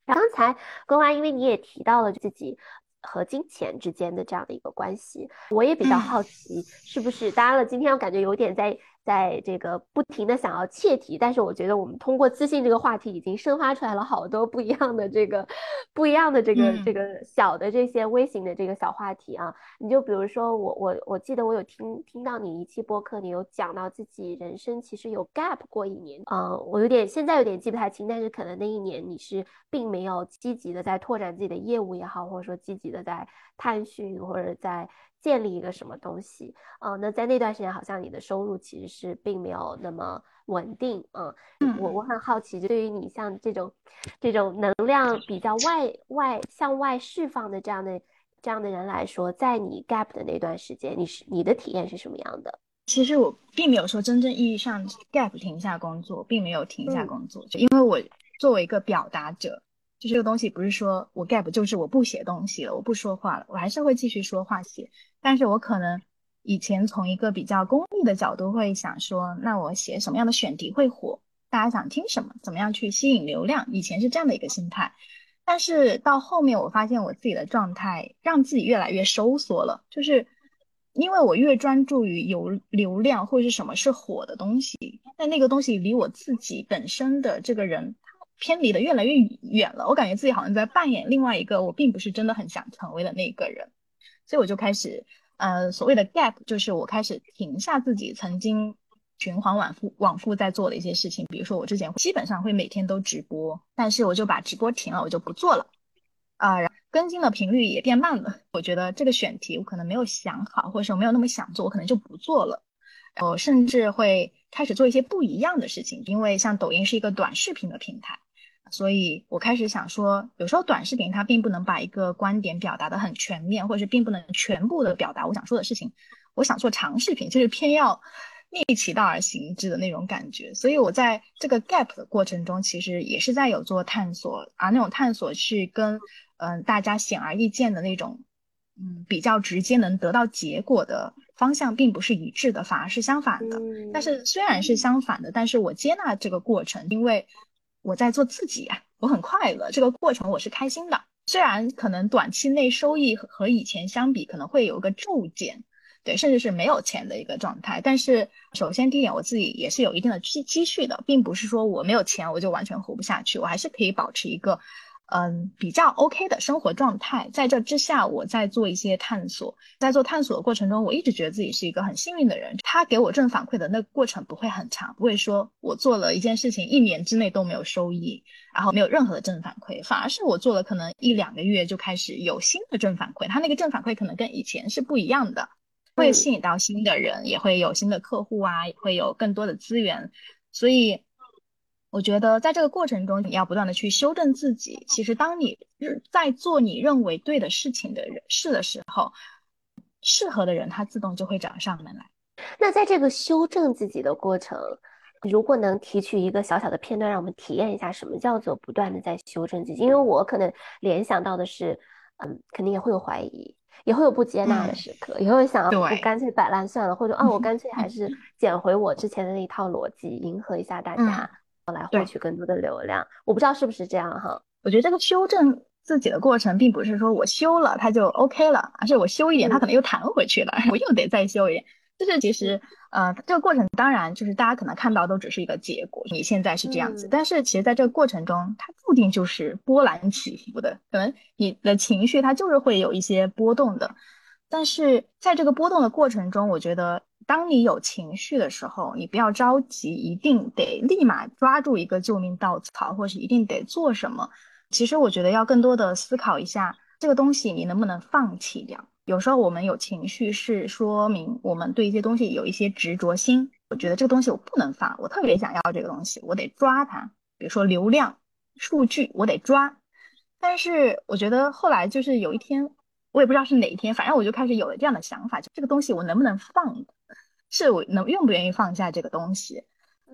刚才关关，因为你也提到了自己和金钱之间的这样的一个关系，我也比较好奇，是不是？当然了，今天我感觉有点在。在这个不停的想要切题，但是我觉得我们通过自信这个话题已经生发出来了好多不一样的这个不一样的这个这个小的这些微型的这个小话题啊。你就比如说我我我记得我有听听到你一期播客，你有讲到自己人生其实有 gap 过一年啊，我有点现在有点记不太清，但是可能那一年你是并没有积极的在拓展自己的业务也好，或者说积极的在探寻或者在。建立一个什么东西啊？那在那段时间，好像你的收入其实是并没有那么稳定啊。我我很好奇，就对于你像这种这种能量比较外外向外释放的这样的这样的人来说，在你 gap 的那段时间，你是你的体验是什么样的？其实我并没有说真正意义上 gap 停下工作，并没有停下工作，就因为我作为一个表达者。就这个东西不是说我 gap 就是我不写东西了，我不说话了，我还是会继续说话写。但是我可能以前从一个比较功利的角度会想说，那我写什么样的选题会火，大家想听什么，怎么样去吸引流量？以前是这样的一个心态。但是到后面我发现我自己的状态让自己越来越收缩了，就是因为我越专注于有流量或者是什么是火的东西，但那个东西离我自己本身的这个人。偏离的越来越远了，我感觉自己好像在扮演另外一个我并不是真的很想成为的那个人，所以我就开始，呃，所谓的 gap，就是我开始停下自己曾经循环往复往复在做的一些事情，比如说我之前基本上会每天都直播，但是我就把直播停了，我就不做了，啊，然后更新的频率也变慢了，我觉得这个选题我可能没有想好，或者说没有那么想做，我可能就不做了，我甚至会开始做一些不一样的事情，因为像抖音是一个短视频的平台。所以我开始想说，有时候短视频它并不能把一个观点表达的很全面，或者是并不能全部的表达我想说的事情。我想做长视频，就是偏要逆其道而行之的那种感觉。所以我在这个 gap 的过程中，其实也是在有做探索，而那种探索是跟嗯大家显而易见的那种嗯比较直接能得到结果的方向并不是一致的，反而是相反的。但是虽然是相反的，但是我接纳这个过程，因为。我在做自己呀，我很快乐，这个过程我是开心的。虽然可能短期内收益和以前相比可能会有一个骤减，对，甚至是没有钱的一个状态。但是首先第一点，我自己也是有一定的积积蓄的，并不是说我没有钱我就完全活不下去，我还是可以保持一个。嗯，比较 OK 的生活状态，在这之下，我在做一些探索，在做探索的过程中，我一直觉得自己是一个很幸运的人。他给我正反馈的那个过程不会很长，不会说我做了一件事情一年之内都没有收益，然后没有任何的正反馈，反而是我做了可能一两个月就开始有新的正反馈，他那个正反馈可能跟以前是不一样的，会吸引到新的人，也会有新的客户啊，也会有更多的资源，所以。我觉得在这个过程中，你要不断的去修正自己。其实，当你在做你认为对的事情的人事的时候，适合的人他自动就会找上门来。那在这个修正自己的过程，如果能提取一个小小的片段，让我们体验一下什么叫做不断的在修正自己。因为我可能联想到的是，嗯，肯定也会有怀疑，也会有不接纳的时刻，也会想，我干脆摆烂算了，或者 啊，我干脆还是捡回我之前的那一套逻辑，迎合一下大家。来获取更多的流量，我不知道是不是这样哈。我觉得这个修正自己的过程，并不是说我修了它就 OK 了，而是我修一点，它可能又弹回去了，我又得再修一点。就是其实，呃，这个过程当然就是大家可能看到都只是一个结果，你现在是这样子，但是其实在这个过程中，它注定就是波澜起伏的，可能你的情绪它就是会有一些波动的。但是在这个波动的过程中，我觉得当你有情绪的时候，你不要着急，一定得立马抓住一个救命稻草，或是一定得做什么。其实我觉得要更多的思考一下，这个东西你能不能放弃掉。有时候我们有情绪，是说明我们对一些东西有一些执着心。我觉得这个东西我不能放，我特别想要这个东西，我得抓它。比如说流量、数据，我得抓。但是我觉得后来就是有一天，我也不知道是哪一天，反正我就开始有了这样的想法：就这个东西我能不能放？是我能愿不愿意放下这个东西？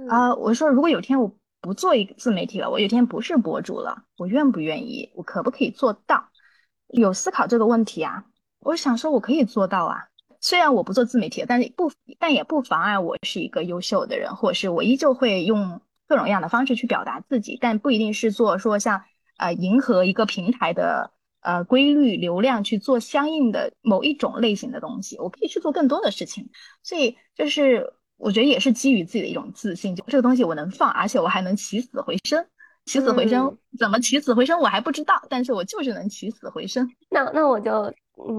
啊，我说如果有天我不做一个自媒体了，我有天不是博主了，我愿不愿意？我可不可以做到？有思考这个问题啊。我想说，我可以做到啊。虽然我不做自媒体，但是不，但也不妨碍我是一个优秀的人，或者是我依旧会用各种各样的方式去表达自己，但不一定是做说像呃迎合一个平台的呃规律流量去做相应的某一种类型的东西。我可以去做更多的事情，所以就是我觉得也是基于自己的一种自信，就这个东西我能放，而且我还能起死回生。起死回生怎么起死回生我还不知道，但是我就是能起死回生。那那我就。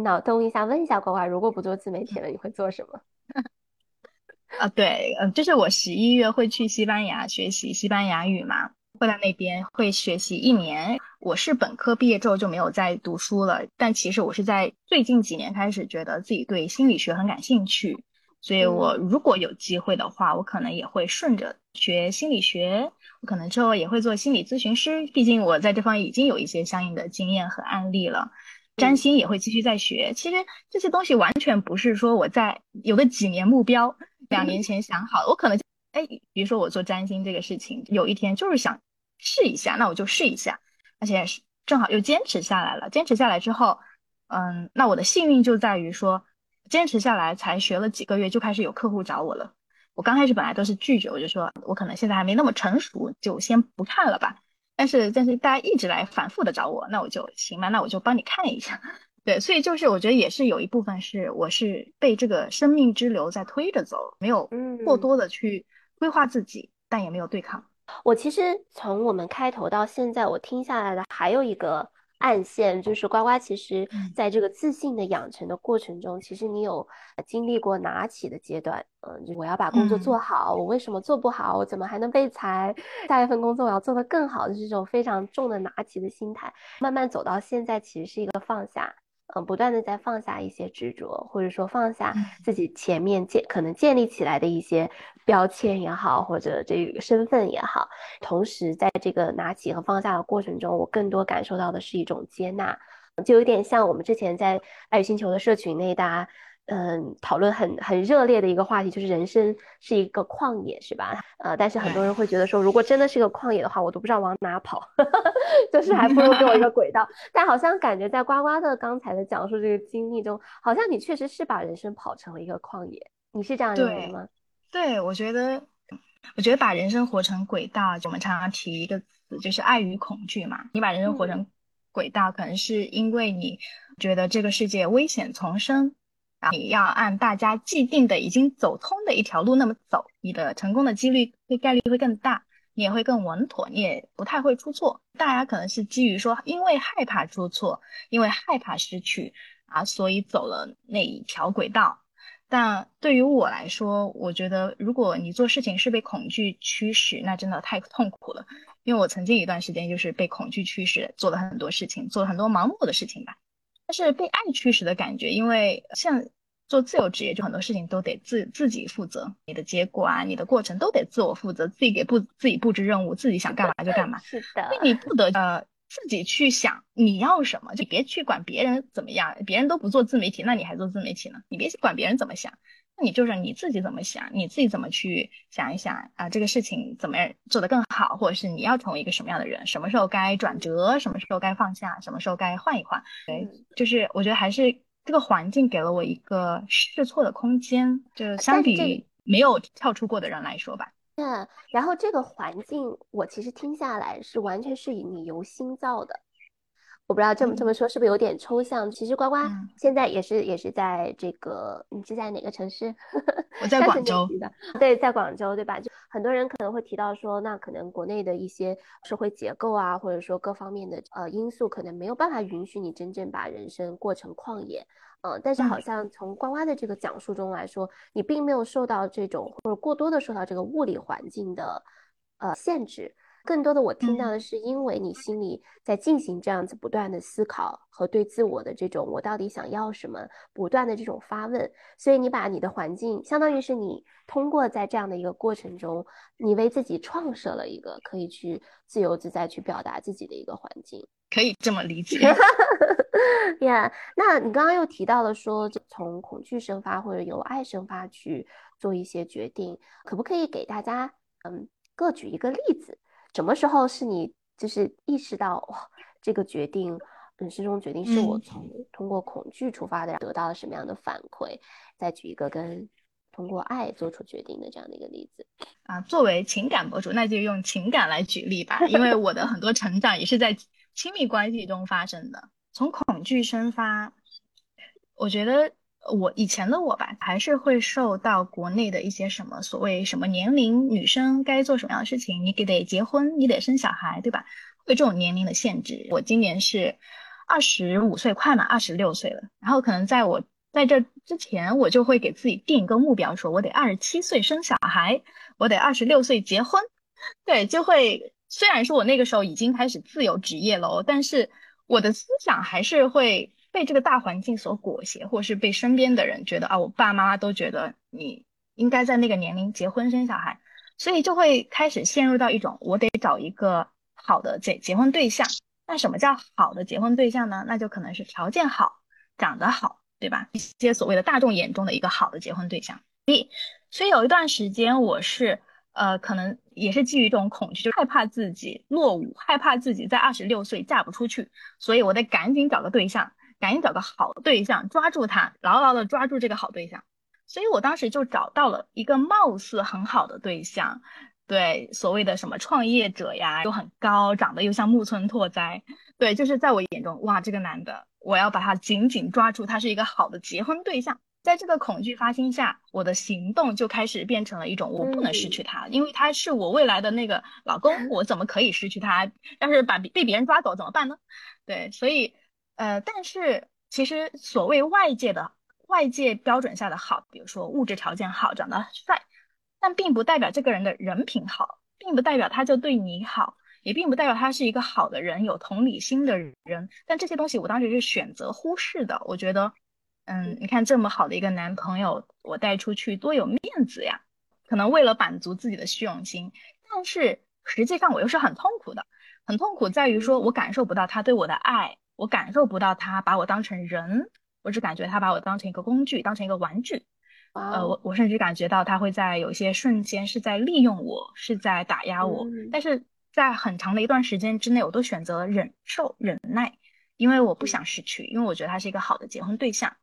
脑洞一下，问一下呱呱，如果不做自媒体了，你会做什么？啊，对，嗯，就是我十一月会去西班牙学习西班牙语嘛，会在那边会学习一年。我是本科毕业之后就没有再读书了，但其实我是在最近几年开始觉得自己对心理学很感兴趣，所以我如果有机会的话，我可能也会顺着学心理学，我可能之后也会做心理咨询师，毕竟我在这方面已经有一些相应的经验和案例了。占星也会继续在学，其实这些东西完全不是说我在有个几年目标，两年前想好，我可能哎，比如说我做占星这个事情，有一天就是想试一下，那我就试一下，而且是正好又坚持下来了。坚持下来之后，嗯，那我的幸运就在于说，坚持下来才学了几个月就开始有客户找我了。我刚开始本来都是拒绝，我就说我可能现在还没那么成熟，就先不看了吧。但是但是大家一直来反复的找我，那我就行吧，那我就帮你看一下。对，所以就是我觉得也是有一部分是我是被这个生命之流在推着走，没有过多的去规划自己，但也没有对抗。我其实从我们开头到现在，我听下来的还有一个。暗线就是呱呱，其实在这个自信的养成的过程中，其实你有经历过拿起的阶段，嗯，就我要把工作做好，我为什么做不好？我怎么还能被裁？下一份工作我要做得更好的这种非常重的拿起的心态，慢慢走到现在，其实是一个放下。嗯，不断的在放下一些执着，或者说放下自己前面建可能建立起来的一些标签也好，或者这个身份也好，同时在这个拿起和放下的过程中，我更多感受到的是一种接纳，就有点像我们之前在爱与星球的社群内大家。嗯，讨论很很热烈的一个话题就是人生是一个旷野，是吧？呃，但是很多人会觉得说，如果真的是个旷野的话，我都不知道往哪跑，就是还不如给我一个轨道。但好像感觉在呱呱的刚才的讲述这个经历中，好像你确实是把人生跑成了一个旷野，你是这样认为吗？对，我觉得，我觉得把人生活成轨道，我们常常提一个词，就是爱与恐惧嘛。你把人生活成轨道，可能是因为你觉得这个世界危险丛生。你要按大家既定的已经走通的一条路那么走，你的成功的几率会概率会更大，你也会更稳妥，你也不太会出错。大家可能是基于说，因为害怕出错，因为害怕失去啊，所以走了那一条轨道。但对于我来说，我觉得如果你做事情是被恐惧驱使，那真的太痛苦了。因为我曾经一段时间就是被恐惧驱使，做了很多事情，做了很多盲目的事情吧。但是被爱驱使的感觉，因为像做自由职业，就很多事情都得自自己负责，你的结果啊，你的过程都得自我负责，自己给布自己布置任务，自己想干嘛就干嘛。是的，你不得呃自己去想你要什么，就别去管别人怎么样，别人都不做自媒体，那你还做自媒体呢？你别管别人怎么想。那你就是你自己怎么想，你自己怎么去想一想啊？这个事情怎么样做得更好，或者是你要成为一个什么样的人？什么时候该转折？什么时候该放下？什么时候该换一换？对，就是我觉得还是这个环境给了我一个试错的空间，就相比没有跳出过的人来说吧。那然后这个环境，我其实听下来是完全是以你由心造的。我不知道这么这么说是不是有点抽象？其实呱呱现在也是也是在这个，你是在哪个城市？我在广州。对，在广州，对吧？就很多人可能会提到说，那可能国内的一些社会结构啊，或者说各方面的呃因素，可能没有办法允许你真正把人生过成旷野。嗯，但是好像从呱呱的这个讲述中来说，你并没有受到这种或者过多的受到这个物理环境的呃限制。更多的我听到的是，因为你心里在进行这样子不断的思考和对自我的这种我到底想要什么不断的这种发问，所以你把你的环境，相当于是你通过在这样的一个过程中，你为自己创设了一个可以去自由自在去表达自己的一个环境，可以这么理解。呀，那你刚刚又提到了说，从恐惧生发或者由爱生发去做一些决定，可不可以给大家嗯各举一个例子？什么时候是你就是意识到哇，这个决定，嗯，这种决定是我从通过恐惧出发的，得到了什么样的反馈？再举一个跟通过爱做出决定的这样的一个例子啊。作为情感博主，那就用情感来举例吧，因为我的很多成长也是在亲密关系中发生的。从恐惧生发，我觉得。我以前的我吧，还是会受到国内的一些什么所谓什么年龄女生该做什么样的事情，你得得结婚，你得生小孩，对吧？会这种年龄的限制。我今年是二十五岁，快满二十六岁了。然后可能在我在这之前，我就会给自己定一个目标，说我得二十七岁生小孩，我得二十六岁结婚。对，就会虽然说我那个时候已经开始自由职业了，但是我的思想还是会。被这个大环境所裹挟，或是被身边的人觉得啊，我爸妈妈都觉得你应该在那个年龄结婚生小孩，所以就会开始陷入到一种我得找一个好的结结婚对象。那什么叫好的结婚对象呢？那就可能是条件好、长得好，对吧？一些所谓的大众眼中的一个好的结婚对象。所以，所以有一段时间我是。呃，可能也是基于一种恐惧，就害怕自己落伍，害怕自己在二十六岁嫁不出去，所以我得赶紧找个对象，赶紧找个好对象，抓住他，牢牢的抓住这个好对象。所以我当时就找到了一个貌似很好的对象，对，所谓的什么创业者呀，又很高，长得又像木村拓哉，对，就是在我眼中，哇，这个男的，我要把他紧紧抓住，他是一个好的结婚对象。在这个恐惧发心下，我的行动就开始变成了一种我不能失去他，因为他是我未来的那个老公，我怎么可以失去他？要是把被别人抓走怎么办呢？对，所以，呃，但是其实所谓外界的外界标准下的好，比如说物质条件好，长得帅，但并不代表这个人的人品好，并不代表他就对你好，也并不代表他是一个好的人，有同理心的人。但这些东西我当时是选择忽视的，我觉得。嗯，你看这么好的一个男朋友，我带出去多有面子呀！可能为了满足自己的虚荣心，但是实际上我又是很痛苦的，很痛苦在于说我感受不到他对我的爱，我感受不到他把我当成人，我只感觉他把我当成一个工具，当成一个玩具。呃，我我甚至感觉到他会在有些瞬间是在利用我，是在打压我，但是在很长的一段时间之内，我都选择忍受、忍耐，因为我不想失去，因为我觉得他是一个好的结婚对象。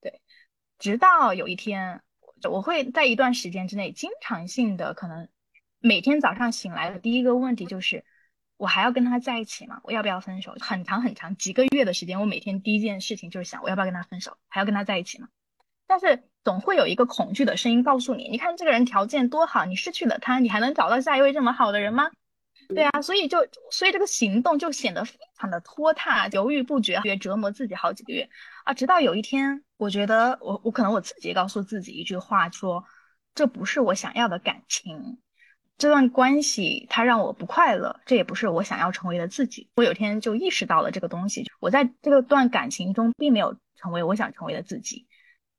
对，直到有一天，我会在一段时间之内，经常性的可能每天早上醒来的第一个问题就是，我还要跟他在一起吗？我要不要分手？很长很长几个月的时间，我每天第一件事情就是想，我要不要跟他分手？还要跟他在一起吗？但是总会有一个恐惧的声音告诉你，你看这个人条件多好，你失去了他，你还能找到下一位这么好的人吗？对啊，所以就所以这个行动就显得非常的拖沓、犹豫不决，也折磨自己好几个月啊。直到有一天，我觉得我我可能我自己告诉自己一句话，说这不是我想要的感情，这段关系它让我不快乐，这也不是我想要成为的自己。我有天就意识到了这个东西，我在这个段感情中并没有成为我想成为的自己，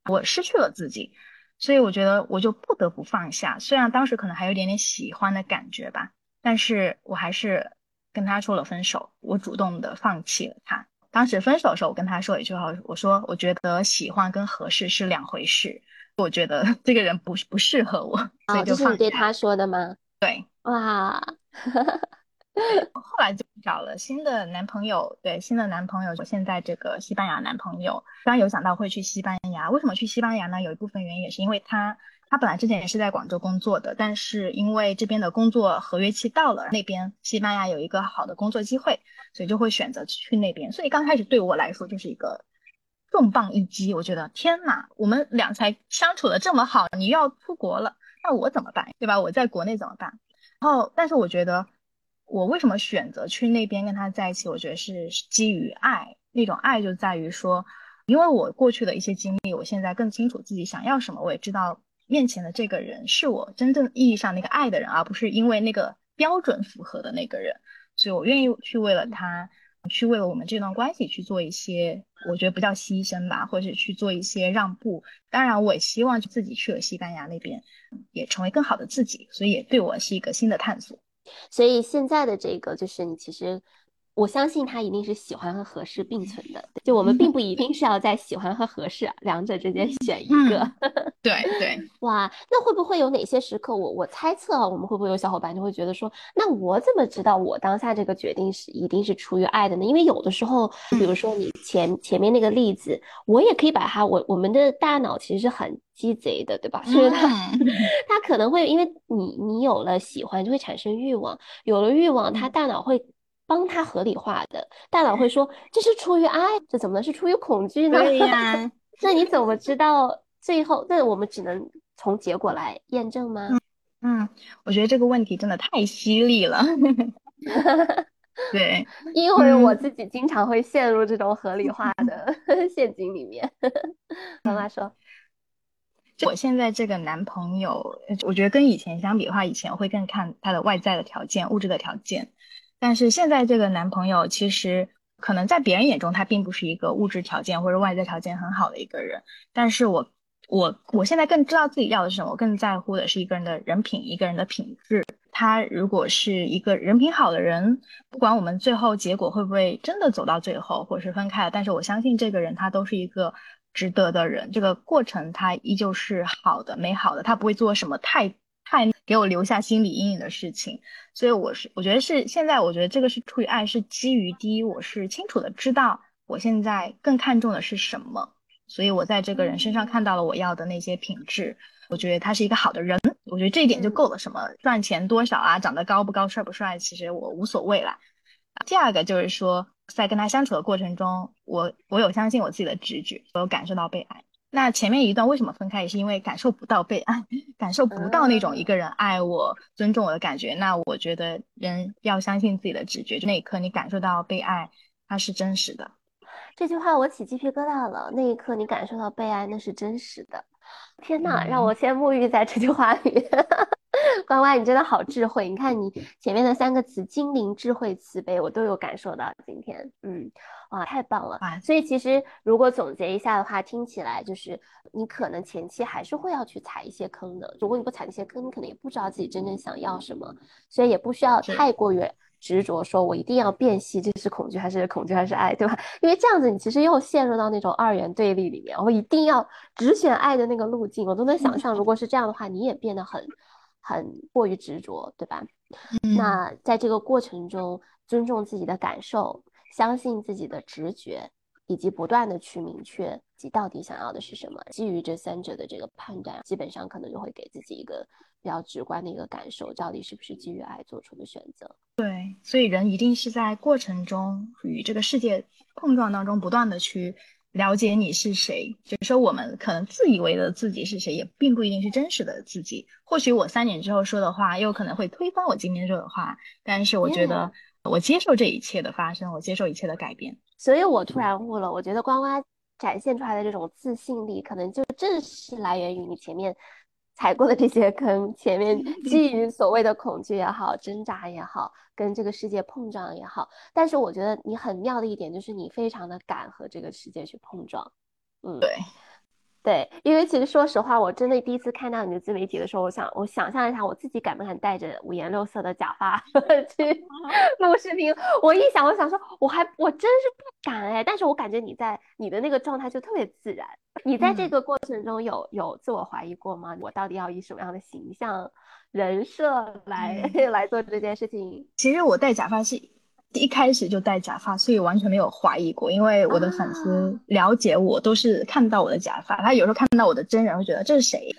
我失去了自己，所以我觉得我就不得不放下。虽然当时可能还有一点点喜欢的感觉吧。但是我还是跟他说了分手，我主动的放弃了他。当时分手的时候，我跟他说一句话，我说我觉得喜欢跟合适是两回事，我觉得这个人不不适合我，所以就放。是你对他说的吗？对，哇，后来就找了新的男朋友，对，新的男朋友，我现在这个西班牙男朋友，刚有想到会去西班牙，为什么去西班牙呢？有一部分原因也是因为他他本来之前也是在广州工作的，但是因为这边的工作合约期到了，那边西班牙有一个好的工作机会，所以就会选择去那边。所以刚开始对我来说就是一个重磅一击，我觉得天呐，我们俩才相处的这么好，你要出国了，那我怎么办？对吧？我在国内怎么办？然后，但是我觉得我为什么选择去那边跟他在一起？我觉得是基于爱，那种爱就在于说，因为我过去的一些经历，我现在更清楚自己想要什么，我也知道。面前的这个人是我真正意义上那个爱的人，而不是因为那个标准符合的那个人，所以我愿意去为了他，去为了我们这段关系去做一些，我觉得不叫牺牲吧，或者去做一些让步。当然，我也希望自己去了西班牙那边，也成为更好的自己，所以也对我是一个新的探索。所以现在的这个就是你其实。我相信他一定是喜欢和合适并存的，就我们并不一定 是要在喜欢和合适两者之间选一个。对对，哇，那会不会有哪些时刻？我我猜测啊，我们会不会有小伙伴就会觉得说，那我怎么知道我当下这个决定是一定是出于爱的呢？因为有的时候，比如说你前前面那个例子，我也可以把它，我我们的大脑其实是很鸡贼的，对吧？所以它 它可能会因为你你有了喜欢，就会产生欲望，有了欲望，他大脑会。帮他合理化的大脑会说这是出于爱，这怎么能是出于恐惧呢？对呀，那你怎么知道最后？那我们只能从结果来验证吗？嗯，我觉得这个问题真的太犀利了。对，因为我自己经常会陷入这种合理化的 陷阱里面。妈妈说，我现在这个男朋友，我觉得跟以前相比的话，以前会更看他的外在的条件、物质的条件。但是现在这个男朋友其实可能在别人眼中他并不是一个物质条件或者外在条件很好的一个人，但是我我我现在更知道自己要的是什么，我更在乎的是一个人的人品，一个人的品质。他如果是一个人品好的人，不管我们最后结果会不会真的走到最后，或者是分开了，但是我相信这个人他都是一个值得的人，这个过程他依旧是好的、美好的，他不会做什么太。太给我留下心理阴影的事情，所以我是我觉得是现在，我觉得这个是出于爱，是基于第一，我是清楚的知道我现在更看重的是什么，所以我在这个人身上看到了我要的那些品质，我觉得他是一个好的人，我觉得这一点就够了。什么赚钱多少啊，长得高不高，帅不帅，其实我无所谓了。第二个就是说，在跟他相处的过程中，我我有相信我自己的直觉，我有感受到被爱。那前面一段为什么分开，也是因为感受不到被爱，感受不到那种一个人爱我、尊重我的感觉。那我觉得人要相信自己的直觉，就那一刻你感受到被爱，它是真实的。这句话我起鸡皮疙瘩了。那一刻你感受到被爱，那是真实的。天呐，让我先沐浴在这句话里。关关，你真的好智慧。你看你前面的三个词，精灵、智慧、慈悲，我都有感受到。今天，嗯。哇，太棒了！所以其实如果总结一下的话，听起来就是你可能前期还是会要去踩一些坑的。如果你不踩那些坑，你可能也不知道自己真正想要什么。所以也不需要太过于执着，说我一定要辨析这是恐惧还是恐惧还是爱，对吧？因为这样子你其实又陷入到那种二元对立里面。我一定要只选爱的那个路径，我都能想象，如果是这样的话，你也变得很很过于执着，对吧？那在这个过程中，尊重自己的感受。相信自己的直觉，以及不断的去明确自己到底想要的是什么。基于这三者的这个判断，基本上可能就会给自己一个比较直观的一个感受，到底是不是基于爱做出的选择。对，所以人一定是在过程中与这个世界碰撞当中，不断的去了解你是谁。就是说，我们可能自以为的自己是谁，也并不一定是真实的自己。或许我三年之后说的话，又可能会推翻我今天说的话。但是我觉得。我接受这一切的发生，我接受一切的改变，所以我突然悟了。我觉得呱呱展现出来的这种自信力，可能就正是来源于你前面踩过的这些坑，前面 基于所谓的恐惧也好、挣扎也好、跟这个世界碰撞也好。但是我觉得你很妙的一点就是，你非常的敢和这个世界去碰撞。嗯，对。对，因为其实说实话，我真的第一次看到你的自媒体的时候，我想我想象一下，我自己敢不敢戴着五颜六色的假发 去 录视频？我一想，我想说，我还我真是不敢哎。但是我感觉你在你的那个状态就特别自然。你在这个过程中有有自我怀疑过吗？我到底要以什么样的形象人设来 来做这件事情？其实我戴假发是一开始就戴假发，所以完全没有怀疑过。因为我的粉丝了解我，都是看到我的假发，他有时候看到我的真人，会觉得这是谁？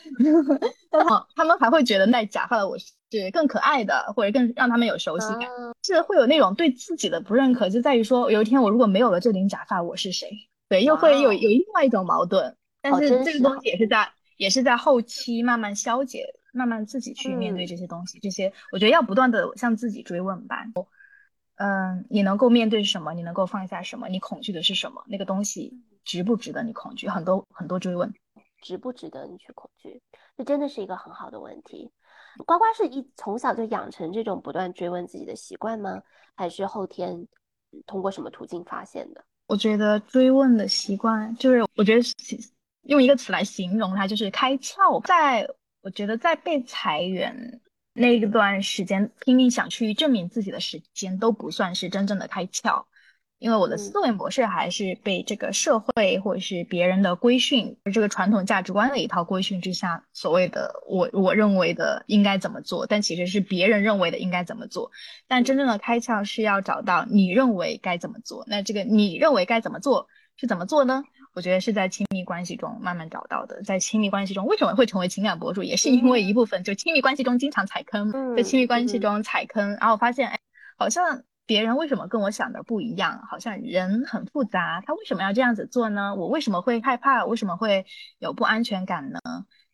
哦，他们还会觉得戴假发的我是更可爱的，或者更让他们有熟悉感。是会有那种对自己的不认可，就在于说，有一天我如果没有了这顶假发，我是谁？对，又会有有另外一种矛盾。但是这个东西也是在也是在后期慢慢消解，慢慢自己去面对这些东西。这些我觉得要不断的向自己追问吧。嗯，你能够面对什么？你能够放下什么？你恐惧的是什么？那个东西值不值得你恐惧？很多很多追问，值不值得你去恐惧？这真的是一个很好的问题。呱呱是一从小就养成这种不断追问自己的习惯吗？还是后天通过什么途径发现的？我觉得追问的习惯，就是我觉得用一个词来形容它，就是开窍。在我觉得在被裁员。那一段时间拼命想去证明自己的时间都不算是真正的开窍，因为我的思维模式还是被这个社会或者是别人的规训，这个传统价值观的一套规训之下，所谓的我我认为的应该怎么做，但其实是别人认为的应该怎么做。但真正的开窍是要找到你认为该怎么做，那这个你认为该怎么做是怎么做呢？我觉得是在亲密关系中慢慢找到的。在亲密关系中，为什么会成为情感博主，也是因为一部分就亲密关系中经常踩坑，在亲密关系中踩坑，然后发现，哎，好像别人为什么跟我想的不一样？好像人很复杂，他为什么要这样子做呢？我为什么会害怕？为什么会有不安全感呢？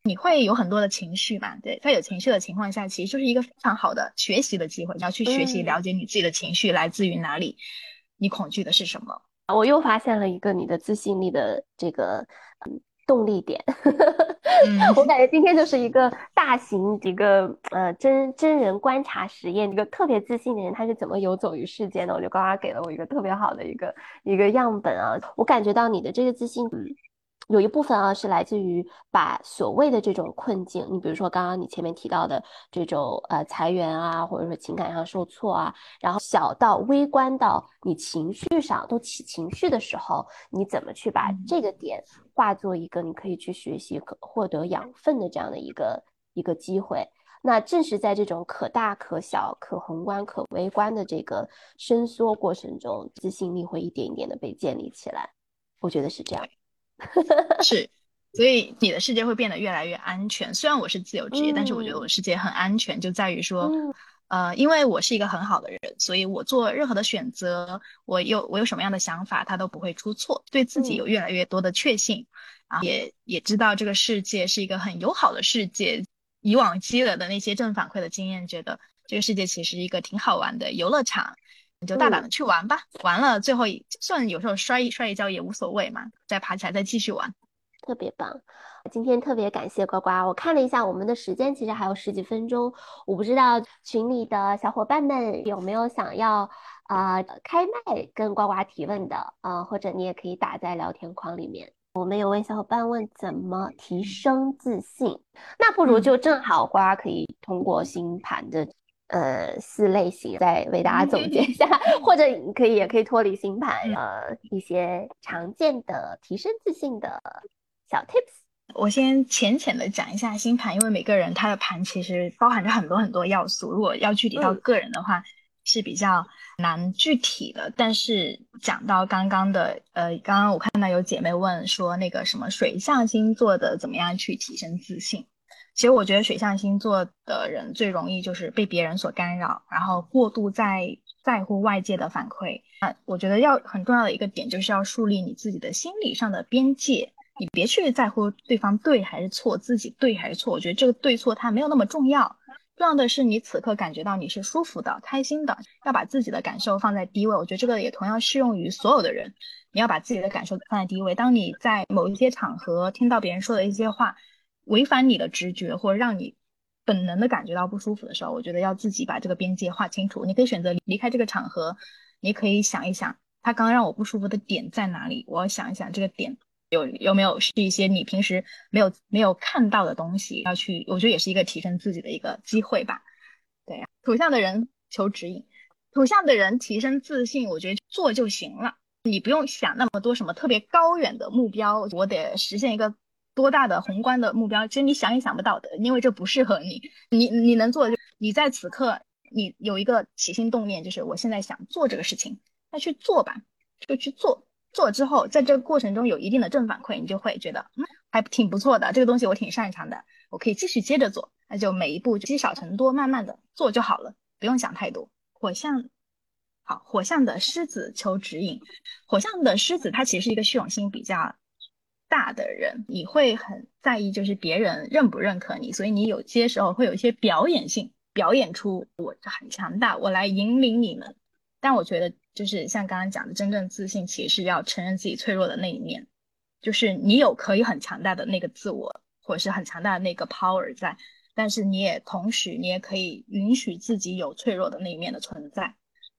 你会有很多的情绪嘛？对，在有情绪的情况下，其实就是一个非常好的学习的机会。你要去学习了解你自己的情绪来自于哪里，你恐惧的是什么？我又发现了一个你的自信力的这个嗯动力点，我感觉今天就是一个大型一个呃真真人观察实验，一个特别自信的人他是怎么游走于世间的？我就刚刚给了我一个特别好的一个一个样本啊，我感觉到你的这个自信。有一部分啊是来自于把所谓的这种困境，你比如说刚刚你前面提到的这种呃裁员啊，或者说情感上受挫啊，然后小到微观到你情绪上都起情绪的时候，你怎么去把这个点化作一个你可以去学习、可获得养分的这样的一个一个机会？那正是在这种可大可小、可宏观可微观的这个伸缩过程中，自信力会一点一点的被建立起来。我觉得是这样。是，所以你的世界会变得越来越安全。虽然我是自由职业，但是我觉得我的世界很安全，就在于说，呃，因为我是一个很好的人，所以我做任何的选择，我有我有什么样的想法，他都不会出错。对自己有越来越多的确信，啊，也也知道这个世界是一个很友好的世界。以往积累的那些正反馈的经验，觉得这个世界其实一个挺好玩的游乐场。你就大胆的去玩吧，完了最后就算有时候摔一摔一跤也无所谓嘛，再爬起来再继续玩，特别棒。今天特别感谢呱呱，我看了一下我们的时间，其实还有十几分钟，我不知道群里的小伙伴们有没有想要啊开麦跟呱呱提问的啊，或者你也可以打在聊天框里面。我们有位小伙伴问怎么提升自信，那不如就正好呱呱可以通过星盘的。呃，四类型再为大家总结一下，或者你可以也可以脱离星盘，呃，一些常见的提升自信的小 tips。我先浅浅的讲一下星盘，因为每个人他的盘其实包含着很多很多要素，如果要具体到个人的话是比较难具体的。但是讲到刚刚的，呃，刚刚我看到有姐妹问说那个什么水象星座的怎么样去提升自信。其实我觉得水象星座的人最容易就是被别人所干扰，然后过度在在乎外界的反馈。啊，我觉得要很重要的一个点就是要树立你自己的心理上的边界，你别去在乎对方对还是错，自己对还是错。我觉得这个对错它没有那么重要，重要的是你此刻感觉到你是舒服的、开心的，要把自己的感受放在第一位。我觉得这个也同样适用于所有的人，你要把自己的感受放在第一位。当你在某一些场合听到别人说的一些话。违反你的直觉，或者让你本能的感觉到不舒服的时候，我觉得要自己把这个边界划清楚。你可以选择离开这个场合，你可以想一想，他刚刚让我不舒服的点在哪里？我想一想这个点有有没有是一些你平时没有没有看到的东西，要去，我觉得也是一个提升自己的一个机会吧。对呀，土象的人求指引，土象的人提升自信，我觉得做就行了，你不用想那么多什么特别高远的目标，我得实现一个。多大的宏观的目标，其实你想也想不到的，因为这不适合你。你你能做的，就你在此刻你有一个起心动念，就是我现在想做这个事情，那去做吧，就去做。做之后，在这个过程中有一定的正反馈，你就会觉得，嗯，还挺不错的，这个东西我挺擅长的，我可以继续接着做。那就每一步积少成多，慢慢的做就好了，不用想太多。火象，好，火象的狮子求指引。火象的狮子，它其实是一个虚荣心比较大的人，你会很在意就是别人认不认可你，所以你有些时候会有一些表演性，表演出我很强大，我来引领你们。但我觉得。就是像刚刚讲的，真正自信其实是要承认自己脆弱的那一面，就是你有可以很强大的那个自我，或者是很强大的那个 power 在，但是你也同时你也可以允许自己有脆弱的那一面的存在。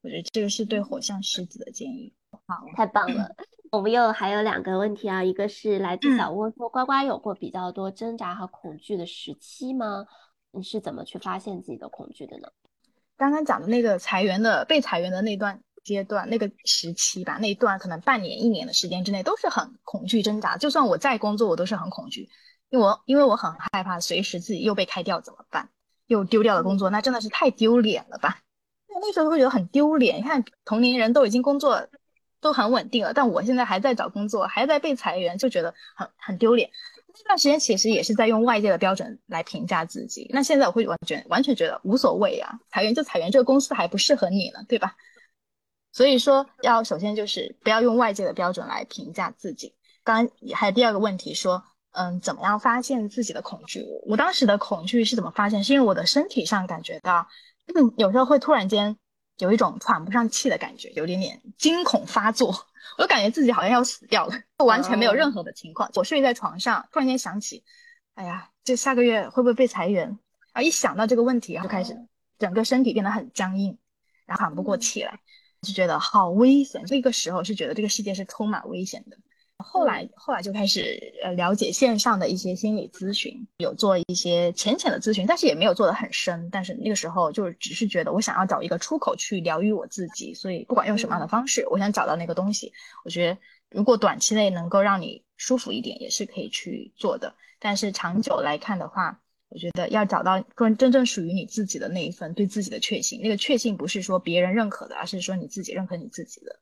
我觉得这个是对火象狮子的建议。好，太棒了。我们又还有两个问题啊，一个是来自小窝说，呱呱有过比较多挣扎和恐惧的时期吗？你是怎么去发现自己的恐惧的呢？刚刚讲的那个裁员的被裁员的那段。阶段那个时期吧，那一段可能半年一年的时间之内都是很恐惧挣扎。就算我在工作，我都是很恐惧，因为我因为我很害怕随时自己又被开掉怎么办？又丢掉了工作，那真的是太丢脸了吧？那那时候会觉得很丢脸。你看同龄人都已经工作都很稳定了，但我现在还在找工作，还在被裁员，就觉得很很丢脸。那段时间其实也是在用外界的标准来评价自己。那现在我会完全完全觉得无所谓啊，裁员就裁员，这个公司还不适合你呢，对吧？所以说，要首先就是不要用外界的标准来评价自己。刚刚还有第二个问题说，嗯，怎么样发现自己的恐惧？我当时的恐惧是怎么发现？是因为我的身体上感觉到，嗯，有时候会突然间有一种喘不上气的感觉，有点点惊恐发作，我就感觉自己好像要死掉了，完全没有任何的情况。我睡在床上，突然间想起，哎呀，这下个月会不会被裁员？啊，一想到这个问题，就开始整个身体变得很僵硬，然后喘不过气来。就觉得好危险，那个时候是觉得这个世界是充满危险的。后来后来就开始呃了解线上的一些心理咨询，有做一些浅浅的咨询，但是也没有做得很深。但是那个时候就只是觉得我想要找一个出口去疗愈我自己，所以不管用什么样的方式，我想找到那个东西。我觉得如果短期内能够让你舒服一点，也是可以去做的。但是长久来看的话，我觉得要找到更真正属于你自己的那一份对自己的确信，那个确信不是说别人认可的，而是说你自己认可你自己的。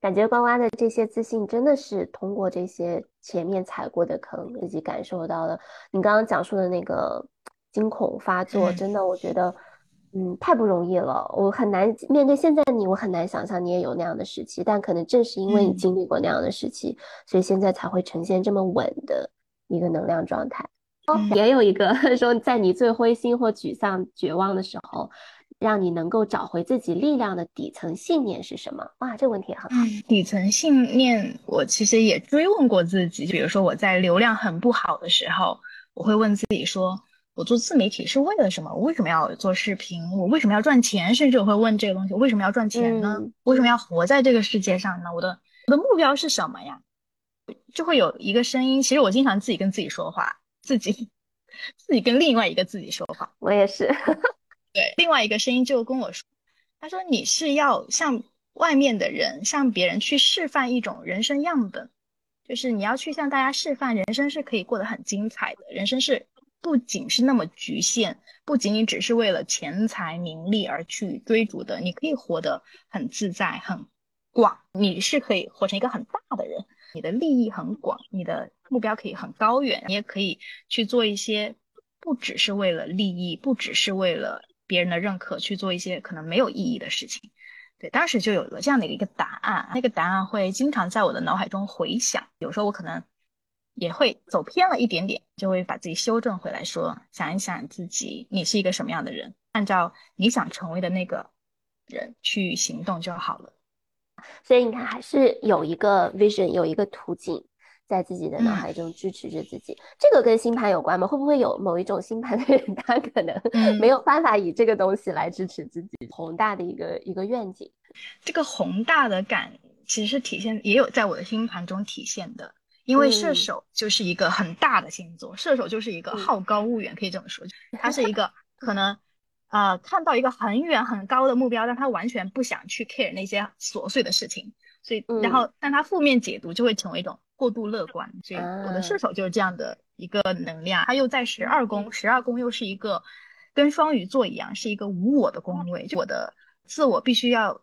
感觉呱呱的这些自信真的是通过这些前面踩过的坑自己感受到的。你刚刚讲述的那个惊恐发作，真的我觉得，嗯，太不容易了。我很难面对现在你，我很难想象你也有那样的时期。但可能正是因为你经历过那样的时期，所以现在才会呈现这么稳的一个能量状态。也有一个 说，在你最灰心或沮丧、绝望的时候，让你能够找回自己力量的底层信念是什么？哇，这个问题很好。底层信念，我其实也追问过自己。比如说，我在流量很不好的时候，我会问自己说：我做自媒体是为了什么？我为什么要做视频？我为什么要赚钱？甚至我会问这个东西：我为什么要赚钱呢？为什么要活在这个世界上呢？我的我的目标是什么呀？就会有一个声音。其实我经常自己跟自己说话。自己，自己跟另外一个自己说话。我也是，对，另外一个声音就跟我说，他说你是要向外面的人，向别人去示范一种人生样本，就是你要去向大家示范，人生是可以过得很精彩的，人生是不仅是那么局限，不仅仅只是为了钱财名利而去追逐的，你可以活得很自在、很广，你是可以活成一个很大的人。你的利益很广，你的目标可以很高远，你也可以去做一些不只是为了利益，不只是为了别人的认可去做一些可能没有意义的事情。对，当时就有了这样的一个答案，那个答案会经常在我的脑海中回响。有时候我可能也会走偏了一点点，就会把自己修正回来，说想一想自己，你是一个什么样的人，按照你想成为的那个人去行动就好了。所以你看，还是有一个 vision，有一个途径在自己的脑海中支持着自己。这个跟星盘有关吗？会不会有某一种星盘的人，他可能没有办法以这个东西来支持自己宏大的一个一个愿景？这个宏大的感其实是体现，也有在我的星盘中体现的。因为射手就是一个很大的星座，射手就是一个好高骛远，可以这么说，他是一个 可能。啊，看到一个很远很高的目标，但他完全不想去 care 那些琐碎的事情，所以然后但他负面解读就会成为一种过度乐观，所以我的射手就是这样的一个能量，他又在十二宫，十二宫又是一个跟双鱼座一样，是一个无我的宫位，就我的自我必须要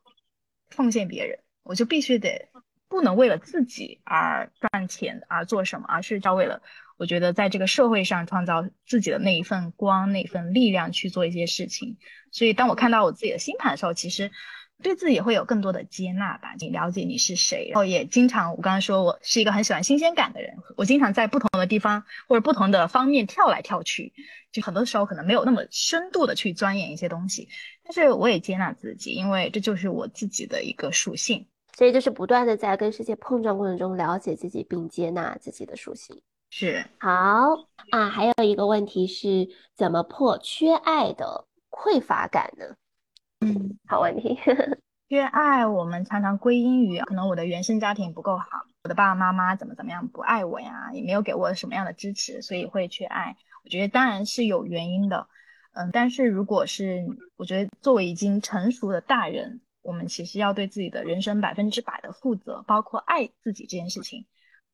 奉献别人，我就必须得不能为了自己而赚钱而做什么，而是要为了我觉得在这个社会上创造自己的那一份光、那份力量去做一些事情。所以当我看到我自己的星盘的时候，其实。对自己会有更多的接纳吧，你了解你是谁，然后也经常，我刚刚说我是一个很喜欢新鲜感的人，我经常在不同的地方或者不同的方面跳来跳去，就很多时候可能没有那么深度的去钻研一些东西，但是我也接纳自己，因为这就是我自己的一个属性，所以就是不断的在跟世界碰撞过程中了解自己并接纳自己的属性。是好啊，还有一个问题是怎么破缺爱的匮乏感呢？嗯，好问题。缺爱，我们常常归因于可能我的原生家庭不够好，我的爸爸妈妈怎么怎么样不爱我呀，也没有给我什么样的支持，所以会缺爱。我觉得当然是有原因的，嗯，但是如果是我觉得作为已经成熟的大人，我们其实要对自己的人生百分之百的负责，包括爱自己这件事情。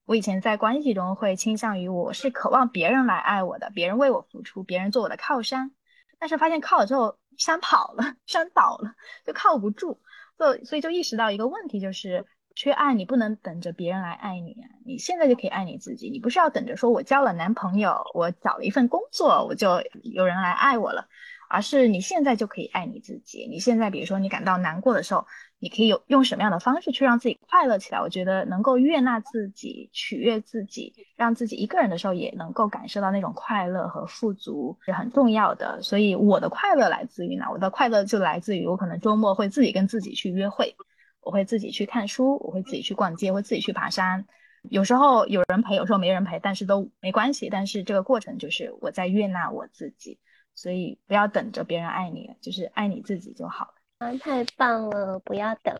我以前在关系中会倾向于我是渴望别人来爱我的，别人为我付出，别人做我的靠山，但是发现靠了之后。山跑了，山倒了，就靠不住，就所以就意识到一个问题，就是缺爱，你不能等着别人来爱你啊，你现在就可以爱你自己，你不是要等着说我交了男朋友，我找了一份工作，我就有人来爱我了。而是你现在就可以爱你自己。你现在，比如说你感到难过的时候，你可以有用什么样的方式去让自己快乐起来？我觉得能够悦纳自己、取悦自己，让自己一个人的时候也能够感受到那种快乐和富足是很重要的。所以我的快乐来自于哪？我的快乐就来自于我可能周末会自己跟自己去约会，我会自己去看书，我会自己去逛街，会自己去爬山。有时候有人陪，有时候没人陪，但是都没关系。但是这个过程就是我在悦纳我自己。所以不要等着别人爱你，就是爱你自己就好了。啊，太棒了！不要等，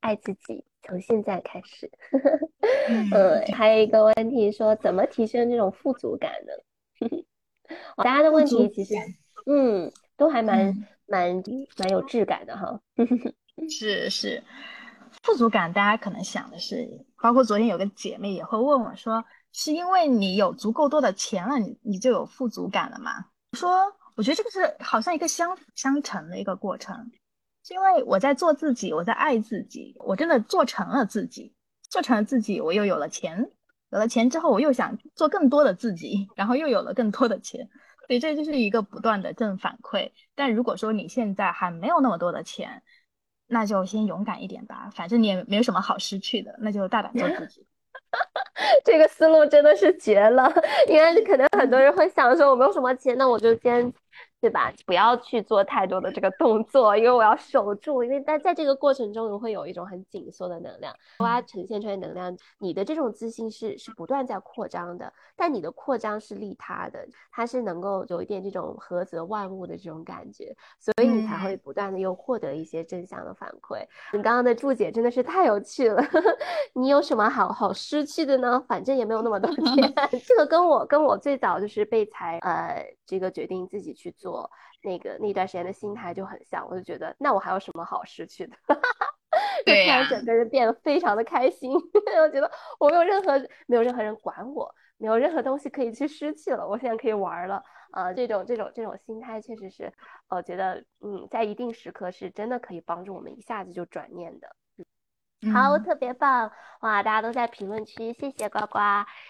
爱自己，从现在开始。嗯，还有一个问题说，怎么提升这种富足感呢？大家的问题其实，嗯，都还蛮蛮蛮有质感的哈。是是，富足感，大家可能想的是，包括昨天有个姐妹也会问我说，是因为你有足够多的钱了，你你就有富足感了吗？说。我觉得这个是好像一个相辅相成的一个过程，是因为我在做自己，我在爱自己，我真的做成了自己，做成了自己，我又有了钱，有了钱之后，我又想做更多的自己，然后又有了更多的钱，所以这就是一个不断的正反馈。但如果说你现在还没有那么多的钱，那就先勇敢一点吧，反正你也没有什么好失去的，那就大胆做自己。这个思路真的是绝了，因为可能很多人会想说，我没有什么钱，那我就先。对吧？不要去做太多的这个动作，因为我要守住。因为在在这个过程中，你会有一种很紧缩的能量，它呈现出来能量。你的这种自信是是不断在扩张的，但你的扩张是利他的，它是能够有一点这种合则万物的这种感觉，所以你才会不断的又获得一些正向的反馈。你刚刚的注解真的是太有趣了。你有什么好好失去的呢？反正也没有那么多钱。这个跟我跟我最早就是被裁，呃，这个决定自己去做。我那个那段时间的心态就很像，我就觉得那我还有什么好失去的？就突然，整个人变得非常的开心。我觉得我没有任何没有任何人管我，没有任何东西可以去失去了，我现在可以玩了啊！这种这种这种心态确实是，我觉得嗯，在一定时刻是真的可以帮助我们一下子就转念的。好，特别棒哇！大家都在评论区，谢谢呱呱，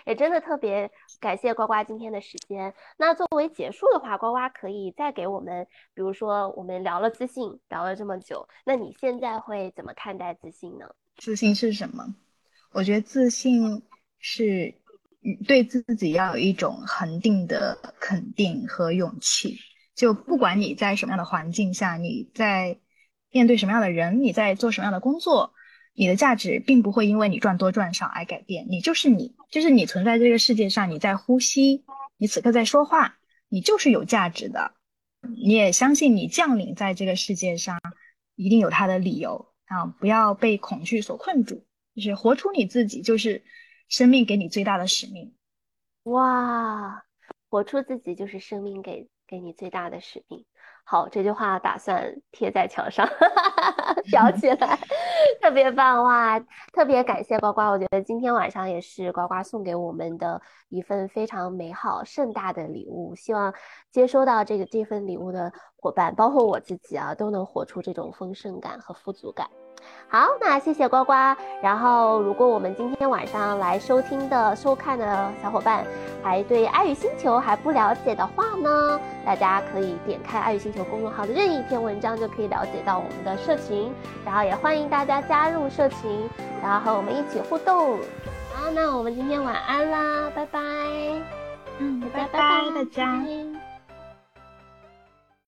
也真的特别感谢呱呱今天的时间。那作为结束的话，呱呱可以再给我们，比如说我们聊了自信，聊了这么久，那你现在会怎么看待自信呢？自信是什么？我觉得自信是对自己要有一种恒定的肯定和勇气。就不管你在什么样的环境下，你在面对什么样的人，你在做什么样的工作。你的价值并不会因为你赚多赚少而改变，你就是你，就是你存在这个世界上，你在呼吸，你此刻在说话，你就是有价值的。你也相信你降临在这个世界上，一定有它的理由啊！不要被恐惧所困住，就是活出你自己，就是生命给你最大的使命。哇，活出自己就是生命给给你最大的使命。好，这句话打算贴在墙上。裱起来，特别棒哇！特别感谢呱呱，我觉得今天晚上也是呱呱送给我们的一份非常美好盛大的礼物。希望接收到这个这份礼物的伙伴，包括我自己啊，都能活出这种丰盛感和富足感。好，那谢谢呱呱。然后，如果我们今天晚上来收听的、收看的小伙伴，还对爱与星球还不了解的话呢，大家可以点开爱与星球公众号的任意一篇文章，就可以了解到我们的社群。然后也欢迎大家加入社群，然后和我们一起互动。好，那我们今天晚安啦，拜拜。嗯，拜拜，大家。